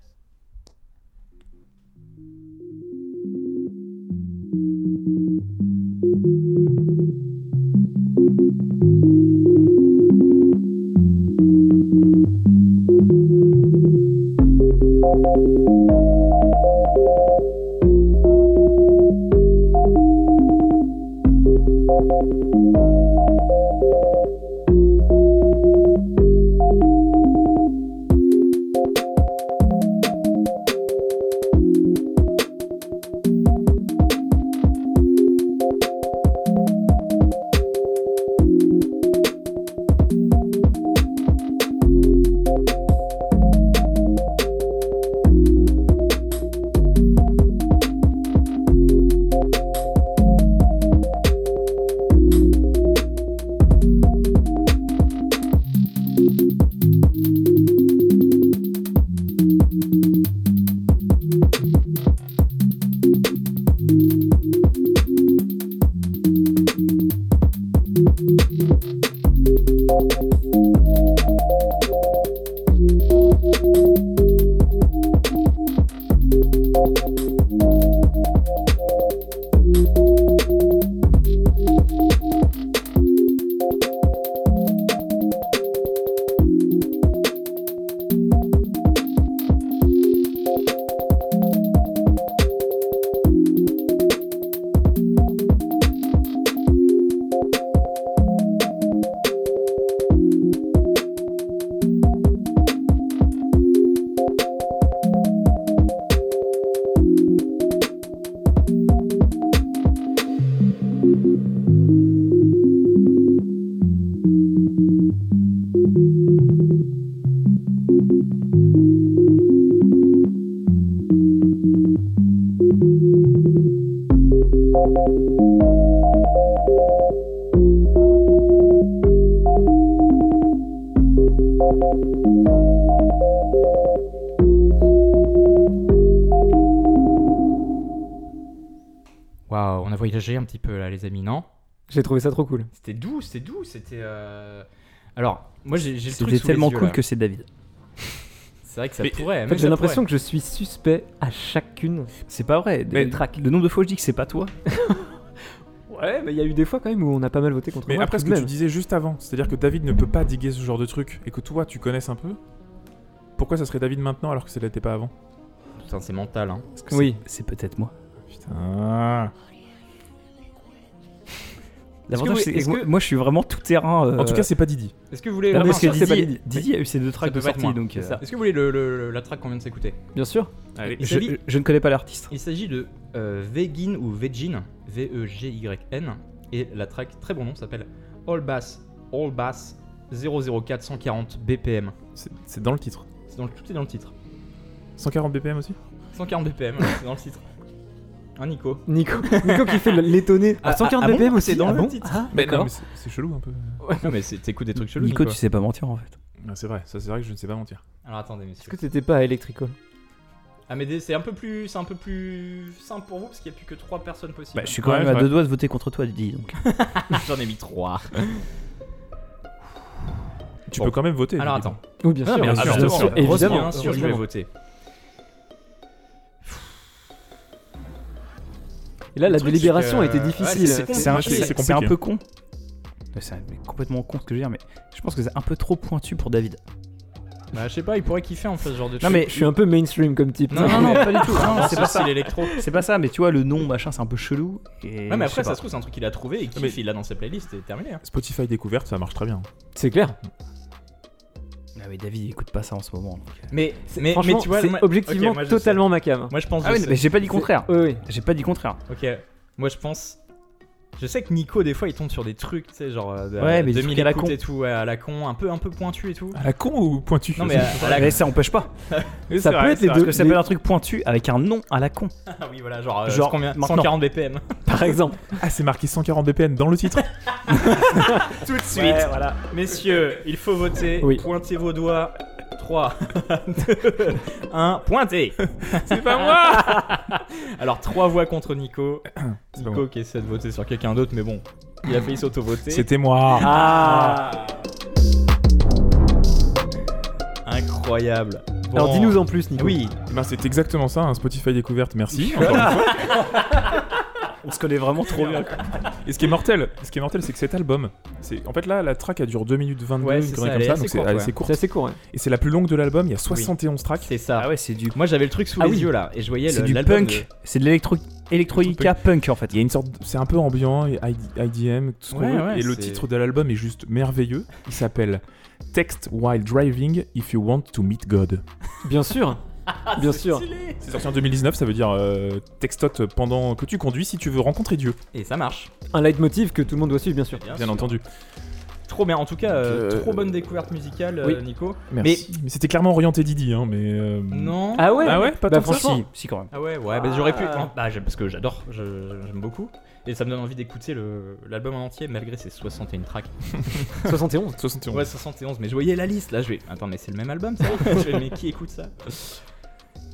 Voyager un petit peu là, les amis, non? J'ai trouvé ça trop cool. C'était doux, c'était doux, c'était. euh, Alors, moi j'ai le truc C'était les tellement yeux, cool là. que c'est David. C'est vrai que ça Mais- pourrait. En fait, j'ai l'impression que je suis suspect à chacune. C'est pas vrai. Mais- Mais le nombre de fois où je dis que c'est pas toi. Ouais, mais il y a eu des fois quand même où on a pas mal voté contre Mais moi. après, ce que de tu même. disais juste avant, c'est-à-dire que David ne peut pas diguer ce genre de truc et que toi, tu connaisses un peu, pourquoi ça serait David maintenant alors que ça l'était pas avant? Putain, c'est mental, hein. Parce que Oui. c'est peut-être moi. Putain. L'avantage, c'est que moi, que- moi, je suis vraiment tout terrain. euh, En tout cas, c'est pas Didi. Est-ce que vous voulez. non, parce que ça, c'est pas Didi, Didi. Didi a eu ses deux tracks de sortie, donc euh. Est-ce que vous voulez le, le- la track qu'on vient de s'écouter Bien sûr. Allez. Il je, s'agit- je ne connais pas l'artiste. Il s'agit de euh, Vegin ou Vegin, V-E-G-Y-N, et la track, très bon nom, s'appelle All Bass, All Bass 00440 BPM. C'est dans le titre. C'est dans le, tout est dans le titre. 140 BPM aussi? 140 BPM, c'est dans le titre. Un Nico. Nico, Nico qui fait l'étonné. Ah, À 140 ah, ah bon BPM aussi. C'est dans ah le bon titre. Ah, Mais non, d'accord. mais c'est- chelou un peu. Non, mais c'est- t'écoutes des trucs chelous. Nico, tu sais pas mentir en fait. Ah, c'est vrai, ça c'est vrai que je ne sais pas mentir. Alors attendez, Est-ce messieurs. que t'étais pas à Electrical Ah, mais des- c'est un peu plus, c'est un peu plus simple pour vous parce qu'il n'y a plus que 3 personnes possibles. Bah, je suis quand Ouais, même à deux doigts de voter contre toi, Didi. Donc. J'en ai mis 3. Tu Bon. peux quand même voter. Alors attends. Oui, bien Ah, sûr. bien bien sûr, bien sûr, évidemment. Bien sûr, je vais voter. Et là, Le la délibération a été difficile. c'est- C'est un, peu con. C'est un- complètement con ce que je veux dire, mais je pense que c'est un peu trop pointu pour David. Bah, je sais pas, il pourrait kiffer en fait ce genre de Non, truc. mais Je suis un peu mainstream comme type. Non, non, non, pas du tout. Non, c'est pas ça. C'est l'électro. C'est pas ça, mais tu vois, le nom, machin, c'est un peu chelou. Et Ouais, mais après, ça se trouve, c'est un truc qu'il a trouvé et qu'il il l'a dans ses playlists et terminé. hein. Spotify découverte, ça marche très bien. C'est clair. Ah, mais David, il écoute pas ça en ce moment. donc, euh. Mais, mais, Franchement, mais tu vois, c'est moi- objectivement ok, moi, je totalement ma cam. Moi, je pense. Ah, je oui, sais. mais j'ai pas dit contraire. Oui, oui. J'ai pas dit contraire. Ok, moi, je pense. Je sais que Nico, des fois, il tombe sur des trucs, tu sais, genre euh, de- Ouais, mais des 2000 trucs à la écoutes con. et tout, ouais, à la con, un peu, un peu pointu et tout. À la con ou pointu? Non, mais à, à la Mais ça empêche pas. Ça peut vrai, être les deux. Parce que ça peut être un truc pointu avec un nom à la con. Ah oui, voilà, genre, euh, Genre, combien? maintenant. 140 BPM. Par exemple. Ah, c'est marqué 140 BPM dans le titre. Tout de suite, voilà. messieurs, il faut voter. Oui. Pointez vos doigts. 3, 2, 1, pointez c'est pas moi Alors, 3 voix contre Nico. C'est pas Nico moi. qui essaie de voter sur quelqu'un d'autre, mais bon, il a failli s'auto-voter. C'était moi. Ah Incroyable. Bon. Alors dis-nous en plus, Nico. Oui, Eh ben, c'est exactement ça, un Spotify découverte, merci. encore une fois. On se connaît vraiment trop bien. quoi. Et ce qui est mortel, ce qui est mortel, c'est que cet album, c'est en fait là la track elle dure 2 minutes 22, Ouais, une ça, comme ça, assez donc c'est assez courte. C'est assez court. hein. Et c'est la plus longue de l'album, il y a 71 tracks. c'est ça. Ah ouais, c'est du, Moi j'avais le truc sous Ah les oui. yeux là, et je voyais c'est du punk. de- C'est de l'électro électroïca punk en fait. Il y a une sorte, c'est un peu ambiant, IDM, tout ce qu'on Ouais, veut. ouais, et le titre de l'album est juste merveilleux. Il s'appelle Text While Driving If You Want to Meet God. Bien sûr. Bien sûr. C'est sorti en 2019, ça veut dire euh, textote pendant que tu conduis si tu veux rencontrer Dieu, Et ça marche. Un leitmotiv que tout le monde doit suivre, bien sûr. bien sûr. entendu. Trop bien, en tout cas, euh, Euh, trop bonne découverte musicale, euh, oui. Nico. Merci. Mais, c'était clairement orienté Didi, hein, mais. euh, Non Ah ouais Ah ouais Pas Bah tant que ça franchement. Si, si quand même. Ah ouais, ouais, bah, j'aurais pu. Ah. non, bah, j'aime- parce que j'adore, je- j'aime beaucoup. Et ça me donne envie d'écouter le- l'album en entier malgré ses 61 tracks. 71. 71. Ouais, 71, mais je voyais la liste là, je vais. Attends, mais c'est le même album ça? Je vais, mais qui écoute ça?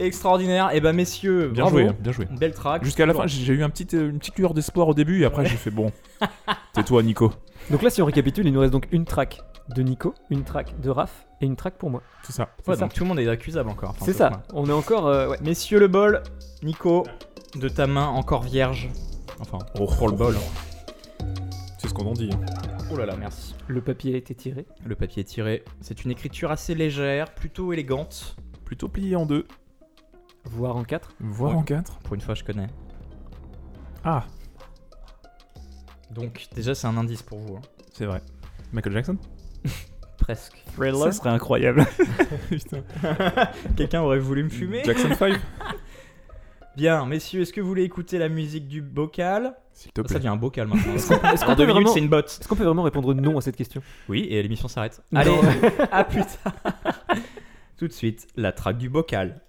Extraordinaire, et bah messieurs, Bien bravo. joué, bien joué. Belle track. Jusqu'à la fin, j'ai eu un petit, euh, une petite lueur d'espoir au début et après j'ai fait bon. C'est toi, Nico. Donc là, si on récapitule, il nous reste donc une track de Nico, une track de Raph et une track pour moi. C'est ça. Ouais, c'est donc tout le monde est accusable encore. enfin, C'est ça. On est encore. euh, ouais. Messieurs le bol, Nico, de ta main encore vierge. Enfin, Oh, pour le bol. C'est ce qu'on en dit. Oh là là, merci. Le papier a été tiré. Le papier est tiré. C'est une écriture assez légère, plutôt élégante. Plutôt plié en deux, Voire en 4. voire Ouais. en quatre. Pour une fois, je connais. Ah, Donc, déjà, c'est un indice pour vous. hein. c'est vrai. Michael Jackson Presque. Ça serait incroyable. Putain. Quelqu'un aurait voulu me fumer Jackson 5 Bien, messieurs, est-ce que vous voulez écouter la musique du bocal? S'il te Ça plaît. devient un bocal maintenant. Est-ce qu'on En peut deux minutes, vraiment- c'est une botte. Est-ce qu'on peut vraiment répondre non à cette question? Oui, et l'émission s'arrête. Non. Allez, à plus tard. Tout de suite, la traque du bocal.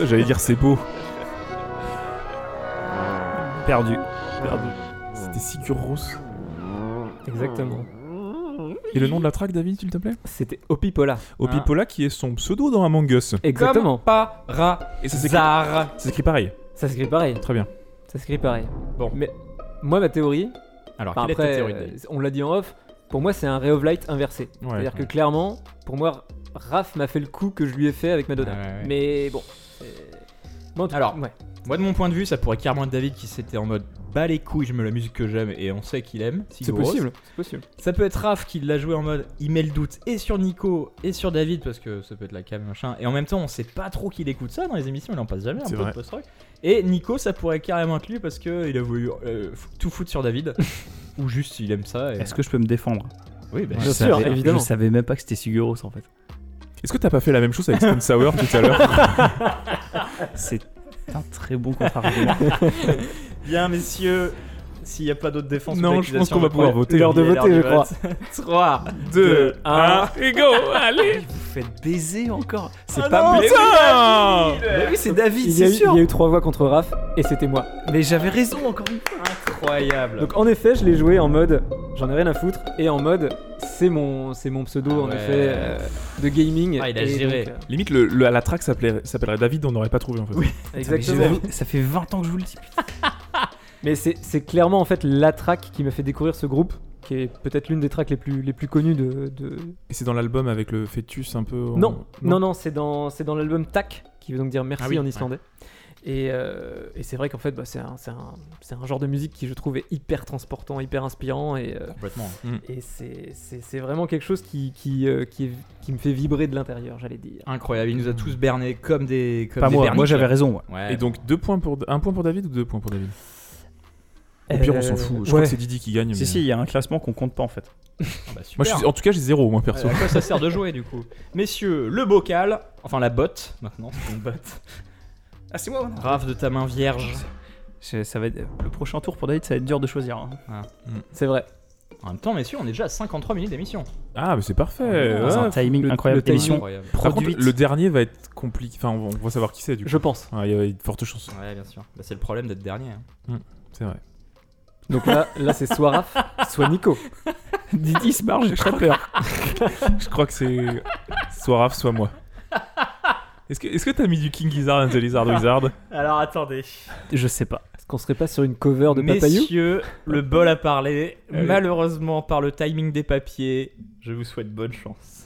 J'allais dire c'est beau. Perdu. Perdu. C'était Sigur Exactement. Et le nom de la track, David, s'il te plaît? C'était Opipola. Opipola, qui est son pseudo dans Among Us. Exactement. Pas ra. Et ça s'écrit, ça s'écrit pareil. Ça s'écrit pareil. Très bien. Ça s'écrit pareil. Bon. Mais moi, ma théorie, Alors, est ta après, théorie, euh, on l'a dit en off, pour moi, c'est un Ray of Light inversé. Ouais. C'est-à-dire que clairement, pour moi, Raph m'a fait le coup que je lui ai fait avec Madonna. Ouais, ouais, ouais. Mais bon. Bon, Alors, ouais. Moi, de mon point de vue, ça pourrait carrément être David qui s'était en mode bas les couilles, je mets la musique que j'aime et on sait qu'il aime. c'est possible. C'est possible. Ça peut être Raph qui l'a joué en mode il met le doute et sur Nico et sur David parce que ça peut être la cam machin. Et en même temps, on sait pas trop qu'il écoute ça dans les émissions, il en passe jamais un peu vrai. de post-rock. Et Nico, ça pourrait carrément être lui parce que il a voulu euh, tout foutre sur David. Ou juste il aime ça. et- Est-ce que je peux me défendre? Oui, bah, Bien sûr, savais, évidemment. Je savais même pas que c'était Siguros en fait. Est-ce que t'as pas fait la même chose avec Spin Sour tout à l'heure? C'est un très bon contre-argument. Bien, messieurs. S'il n'y a pas d'autres défenses, Non, je pense qu'on va pouvoir voter. L'heure de voter, je vote. 3, 2, 1. et go Allez Vous faites baiser encore C'est Ah pas moi. Putain Mais oui, c'est David, Il y, a c'est sûr. il y a eu trois voix contre Raph et c'était moi. Mais j'avais raison encore une fois. Incroyable. Donc en effet, je l'ai joué en mode j'en ai rien à foutre et en mode c'est mon c'est mon pseudo en Ouais. effet euh, de gaming. Ah, il a géré. donc, euh, Limite, le, le- la track s'appelait- s'appellerait David, on n'aurait pas trouvé en fait. Oui. exactement. Ça fait 20 ans que je vous le dis. Mais c'est c'est clairement en fait la track qui m'a fait découvrir ce groupe, qui est peut-être l'une des tracks les plus les plus connues de. de- Et c'est dans l'album avec le fœtus un peu. en- Non, non, non, c'est dans c'est dans l'album Tak, qui veut donc dire merci Ah oui, en ouais. islandais. Et, euh, et c'est vrai qu'en fait, bah, c'est un, c'est un, c'est un genre de musique qui je trouve est hyper transportant, hyper inspirant et, euh, Complètement. et c'est- c'est c'est vraiment quelque chose qui, qui, euh, qui, est- qui me fait vibrer de l'intérieur, j'allais dire. Incroyable. Il nous a tous bernés comme des. Comme Pas des moi, berniques, moi j'avais raison. Ouais. Et donc, deux points pour, un point pour David ou deux points pour David? Au pire, on s'en Euh, fout. Je ouais. crois que c'est Didi qui gagne. Si, mais- si, il y a un classement qu'on compte pas en fait. Ah bah, Moi, super. je suis- en tout cas, j'ai zéro, moi, perso. Euh, À quoi ça sert de jouer du coup? Messieurs, le bocal, enfin la botte maintenant, c'est une botte. Ah, c'est moi Rave de ta main vierge. Ça va être... Le prochain tour pour David, ça va être dur de choisir. hein. C'est vrai. En même temps, messieurs, on est déjà à 53 minutes d'émission. Ah, mais c'est parfait. Ah, ouais. c'est un timing le- incroyable. le timing. Émission Incroyable. Par contre, produite. le dernier va être compliqué. Enfin, on va savoir qui c'est du coup. Je pense. Ah, Il y a de fortes chances. Ouais, bien sûr. Bah, c'est le problème d'être dernier. hein. C'est vrai. Donc là, là c'est soit Raph, soit Nico. Didi se marre, j'ai très peur. Je crois que c'est soit Raph, soit moi. Est-ce que est-ce que t'as mis du King Gizzard and the Lizard Wizard? Alors attendez. Je sais pas. Est-ce qu'on serait pas sur une cover de Papayou? Messieurs, le bol a parlé. Allez. Malheureusement, par le timing des papiers, je vous souhaite bonne chance.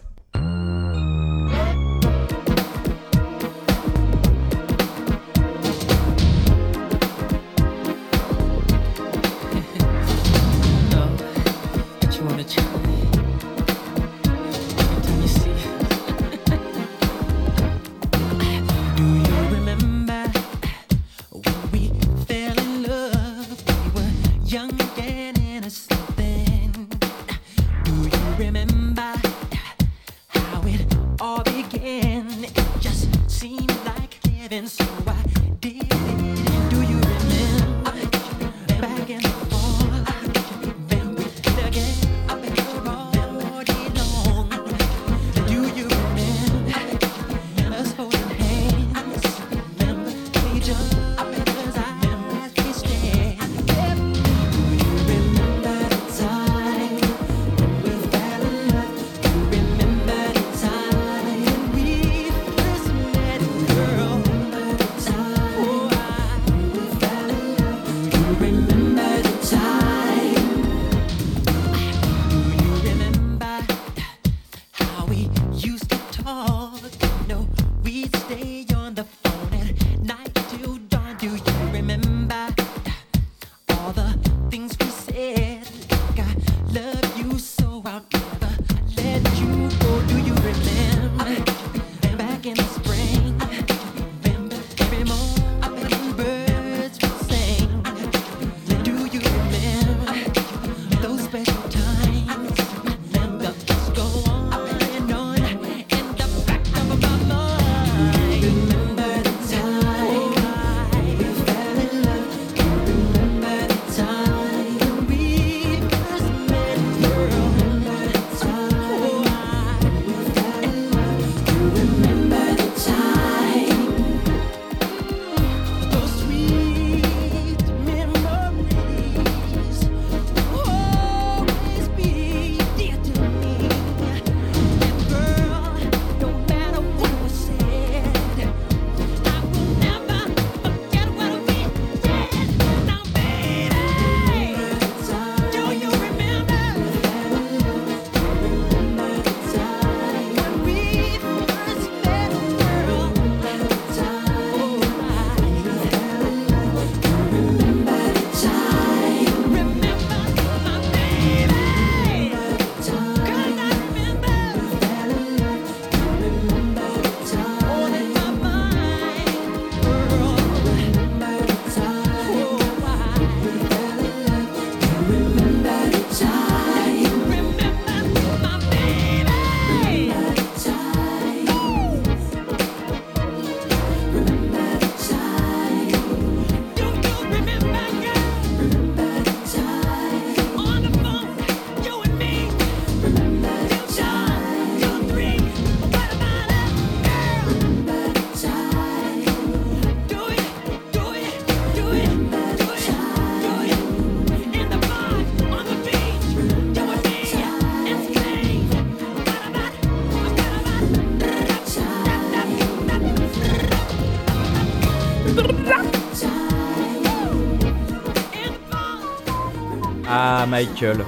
Michael.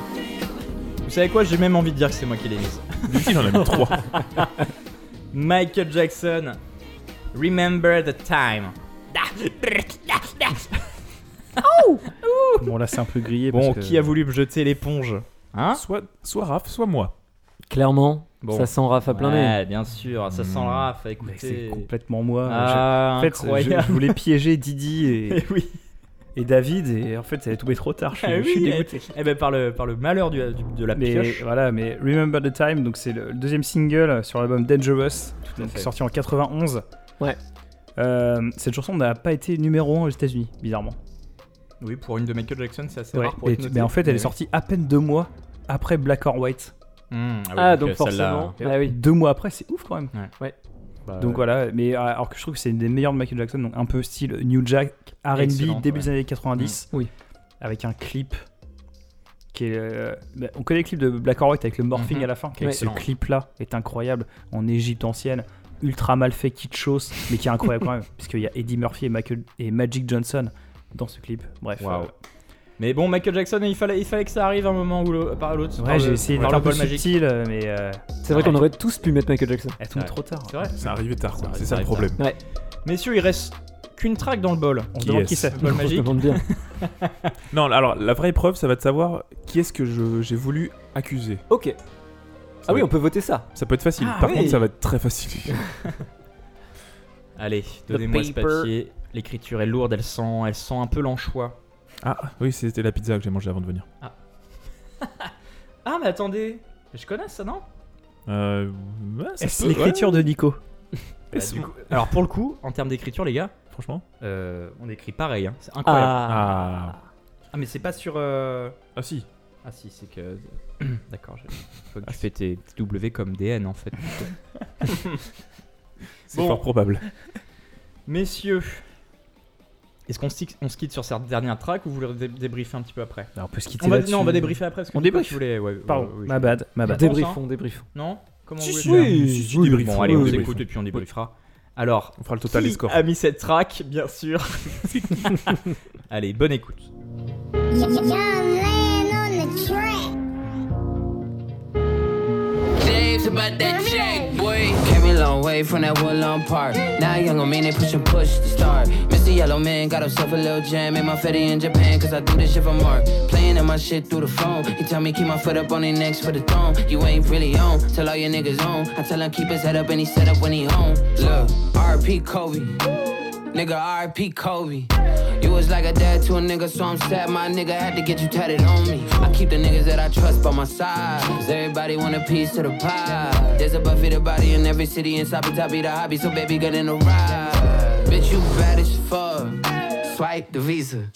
Vous savez quoi J'ai même envie de dire que c'est moi qui l'ai mise. Il en a mis trois. Michael Jackson. Remember the time. Bon, là, c'est un peu grillé. Bon, parce que- qui a voulu me jeter l'éponge Hein soit, soit Raph, soit moi. Clairement, Bon. ça sent Raph à plein nez. Ouais, bien sûr, ça sent Hmm. le raf. Mais Écoutez. c'est complètement moi. Ah, Je- en fait, je, incroyable. voulais piéger Didi et, oui. Et David, et en fait, ça allait tomber trop tard. Je suis, Ah je suis oui, dégoûté. Eh ben par le, par le malheur du, du- de la Mais pioche. voilà, mais Remember the Time, donc c'est le deuxième single sur l'album Dangerous, donc sorti en 91. Ouais. Euh, cette chanson n'a pas été numéro 1 aux États-Unis, bizarrement. Oui, pour une de Michael Jackson, c'est assez Ouais, rare pour et mais en fait, elle est sortie à peine deux mois après Black or White. Hmm, Ah, donc euh, forcément. Et Ah oui. Deux mois après, c'est ouf quand même. Bah, Donc voilà, mais euh, alors que je trouve que c'est une des meilleures de Michael Jackson, donc un peu style New Jack, R&B, début ouais. des années 90. Mm. Oui. Avec un clip qui est. euh, bah, on connaît le clip de Black or White avec le morphing Mhm. à la fin. qui ce clip-là est incroyable en Égypte ancienne, ultra mal fait, kitschos, mais qui est incroyable quand même, puisqu'il y a Eddie Murphy et, Michael, et Magic Johnson dans ce clip. Bref. Euh, Mais bon, Michael Jackson, il fallait, il fallait que ça arrive un moment ou l'autre, par l'autre. ouais, j'ai essayé d'être un peu bol magique. subtil, euh, mais euh, C'est vrai qu'on aurait tous pu mettre Michael Jackson. elle tombe Ouais. trop tard. C'est vrai. C'est arrivé tard, quoi. C'est ça le problème. Messieurs, il reste qu'une track dans le bol. On se Qui demande qui c'est. Le bol On se magique. demande bien. Non, alors la vraie épreuve, ça va de savoir qui est-ce que j'ai voulu accuser. Ok. Ça Ah oui, on peut voter ça. Ça peut être facile. Ah Par oui. contre, ça va être très facile. Allez, donnez-moi ce paper. papier. L'écriture est lourde, elle sent, elle sent un peu l'anchois. Ah, oui, c'était la pizza que j'ai mangée avant de venir. Ah, mais attendez, je connais ça, non? Euh. ouais, ça Est-ce peut- l'écriture de Nico? Bah, Est-ce- du coup- Alors pour le coup, en termes d'écriture, les gars, Franchement euh, on écrit pareil. Hein. C'est incroyable. Ah. Ah. mais c'est pas sur. euh, Ah, si. Ah si, c'est que. D'accord, je... faut que tu fais tes tes W comme DN en fait. C'est Bon. fort probable. Messieurs, est-ce qu'on se, tic- on se quitte sur cette dernière track ou vous voulez dé- débriefer un petit peu après Alors, On peut se quitter on va, là-dessus. Non, on va débriefer après. Parce que On débriefe voulez- ouais, Pardon, ouais, oui, ma bad, ma bad. Dé- Débriefons, débriefons. Non Comment Si, vous si, oui, faire si, si, débriefons. Bon, allez, on Oui, s'écoute débriefons. et puis on débriefera. Alors, On fera le total des qui scores. a mis cette track, bien sûr Allez, bonne écoute. James about that check, boy. Came a long way from that Woodlawn Park. Now young on me, they push and push to start. Mr. Yellow Man got himself a little jam. Made my fetty in Japan, cause I do this shit for Mark. Playing in my shit through the phone. He tell me keep my foot up on their necks for the throne. You ain't really on, tell all your niggas on. I tell him keep his head up and he set up when he home. Look, RP Kobe. Nigga, RP Kobe. You was like a dad to a nigga, so I'm sad my nigga had to get you tatted on me. I keep the niggas that I trust by my side. Cause everybody want a piece of the pie. There's a Buffy the body in every city, and Sabi Toppy the hobby, so baby, get in the ride. Bitch, you bad as fuck. Swipe the visa.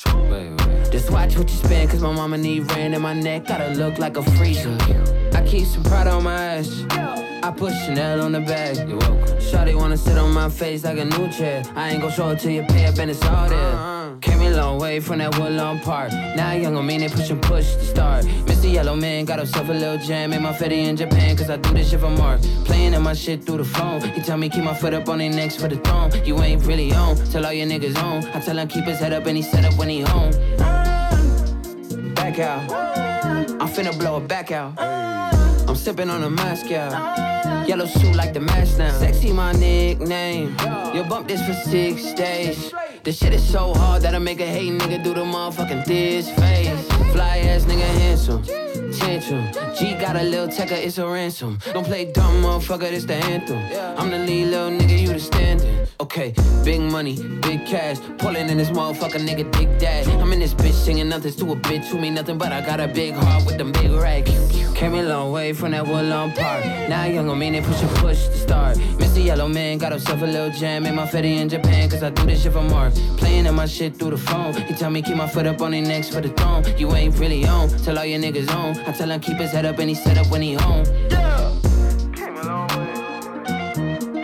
Just watch what you spend, cause my mama need rent in my neck, gotta look like a freezer. I keep some pride on my ass. I put Chanel on the bag. You're welcome. Shawty wanna sit on my face like a new chair. I ain't gon' show it till you pay up and it's all there. Uh-huh. Came a long way from that Woodlawn Park. Now young on me, they push and push to start. Mr. Yellow Man got himself a little jam. Made my fetty in Japan, cause I do this shit for Mark. Playing in my shit through the phone. He tell me keep my foot up on their necks for the throne. You ain't really on, tell all your niggas on. I tell him keep his head up and he set up when he home. Back out. Uh-huh. I'm finna blow it back out. Uh-huh. Sipping on a Moscow. Yellow suit like the mask now. Sexy, my nickname. You bump this for six days. This shit is so hard that I make a hate nigga do the motherfucking this face. Fly ass nigga handsome. Tantrum. G got a little tecker, it's a ransom. Don't play dumb, motherfucker, this the anthem. I'm the lead little nigga, you the standing. Okay, big money, big cash. Pulling in this motherfucker, nigga, dick dash. I'm in this bitch singing nothing to a bitch who mean nothing, but I got a big heart with them big racks. Came a long way from that Woodlawn Park. Now young on me, they push and push to start. Mr. Yellow Man got himself a little jam. Made my fetty in Japan, cause I do this shit for Mark. Playing in my shit through the phone. He tell me keep my foot up on their necks for the throne. You ain't really on, tell all your niggas on. I tell him keep his head up and he set up when he home. Yeah. Came a long way.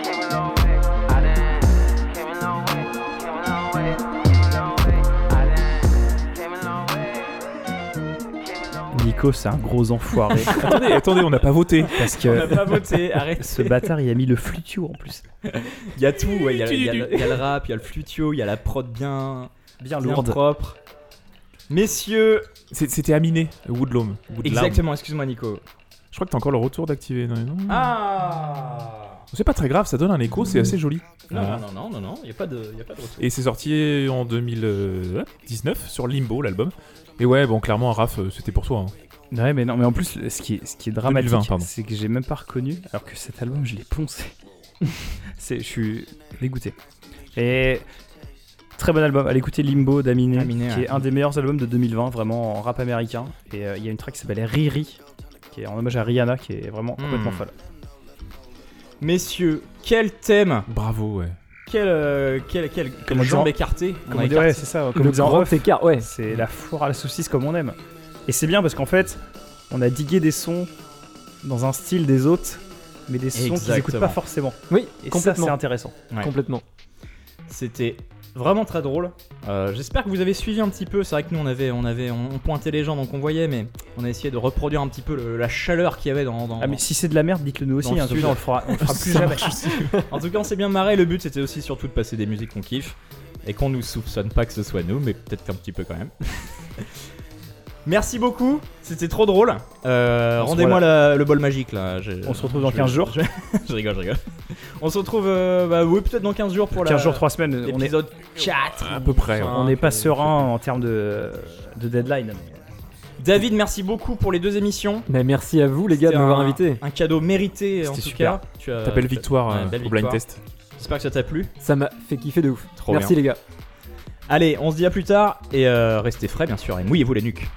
Came a long way. I done. Came a long way. Came a long way. Came a long way. I done. Came a long way. Came a long way. Nico, c'est un gros enfoiré. attendez, attendez, on n'a pas voté. parce On n'a que pas voté, arrête. ce bâtard, il a mis le flutio en plus. Il y a tout, ouais, il y, a- y le- il y a le rap, il y a le flutio, il y a la prod bien, Bien bien lourde. propre. Messieurs, C'était Aminé, Woodlawn. Woodlawn. exactement, excuse-moi Nico. Je crois que t'as encore le retour d'activer. Non, non. Ah C'est pas très grave, ça donne un écho, c'est assez joli. Non, non, non, non, non, il n'y a, pas de y a pas de retour. Et c'est sorti en 2019 sur Limbo, l'album. Et ouais, bon, clairement, Raph, euh, c'était pour toi. hein. Ouais, mais non, mais en plus, ce qui est, ce qui est dramatique, 2020, pardon. c'est que j'ai même pas reconnu, alors que cet album, je l'ai poncé. je suis dégoûté. Et très bon album. Allez écouter Limbo d'Aminé, Aminé, qui ouais. est un des meilleurs albums de 2020, vraiment en rap américain. Et euh, il y a une track qui s'appelle Riri, qui est en hommage à Rihanna, qui est vraiment complètement Hmm. folle. Messieurs, quel thème? Bravo, ouais. Quel, euh, quel, quel, quel Comment jambe écartée Comme on écarté. c'est ça. Comme Le grand off, écart, ouais. c'est la foire à la saucisse comme on aime. Et c'est bien parce qu'en fait, on a digué des sons dans un style des autres, mais des sons qu'ils Exactement. écoutent pas forcément. Oui, Et ça, complètement. c'est intéressant. Ouais. Complètement. C'était vraiment très drôle. Euh, J'espère que vous avez suivi un petit peu. C'est vrai que nous on avait, on avait, on, pointait les gens donc on voyait, mais on a essayé de reproduire un petit peu le- la chaleur qu'il y avait dans. dans- Ah mais si c'est de la merde, dites-le nous aussi, Dans le hein, comme sud. ça on le fera, on le fera plus Ça jamais. en tout cas, on s'est bien marré. Le but c'était aussi surtout de passer des musiques qu'on kiffe et qu'on nous soupçonne pas que ce soit nous, mais peut-être qu'un petit peu quand même. Merci beaucoup, c'était trop drôle. Euh, Rendez-moi la- le bol magique là. Je- On se retrouve dans je- 15 jours. Je, je rigole, je rigole. On se retrouve, euh, bah oui, peut-être dans 15 jours pour 15 la- jours, 3 semaines, on est, l'épisode 4. À peu près, ouais. on n'est pas serein en termes de, de deadline. mais- David, merci beaucoup pour les deux émissions. Mais merci à vous les gars de C'était m'avoir un- invité. Un cadeau mérité en C'était tout super. cas. Tu as- Ta belle tu as- victoire ouais, euh, belle au blind victoire. test. J'espère que ça t'a plu. Ça m'a fait kiffer de ouf. Trop merci les gars. Allez, on se dit à plus tard et euh, restez frais bien sûr et mouillez-vous les nuques.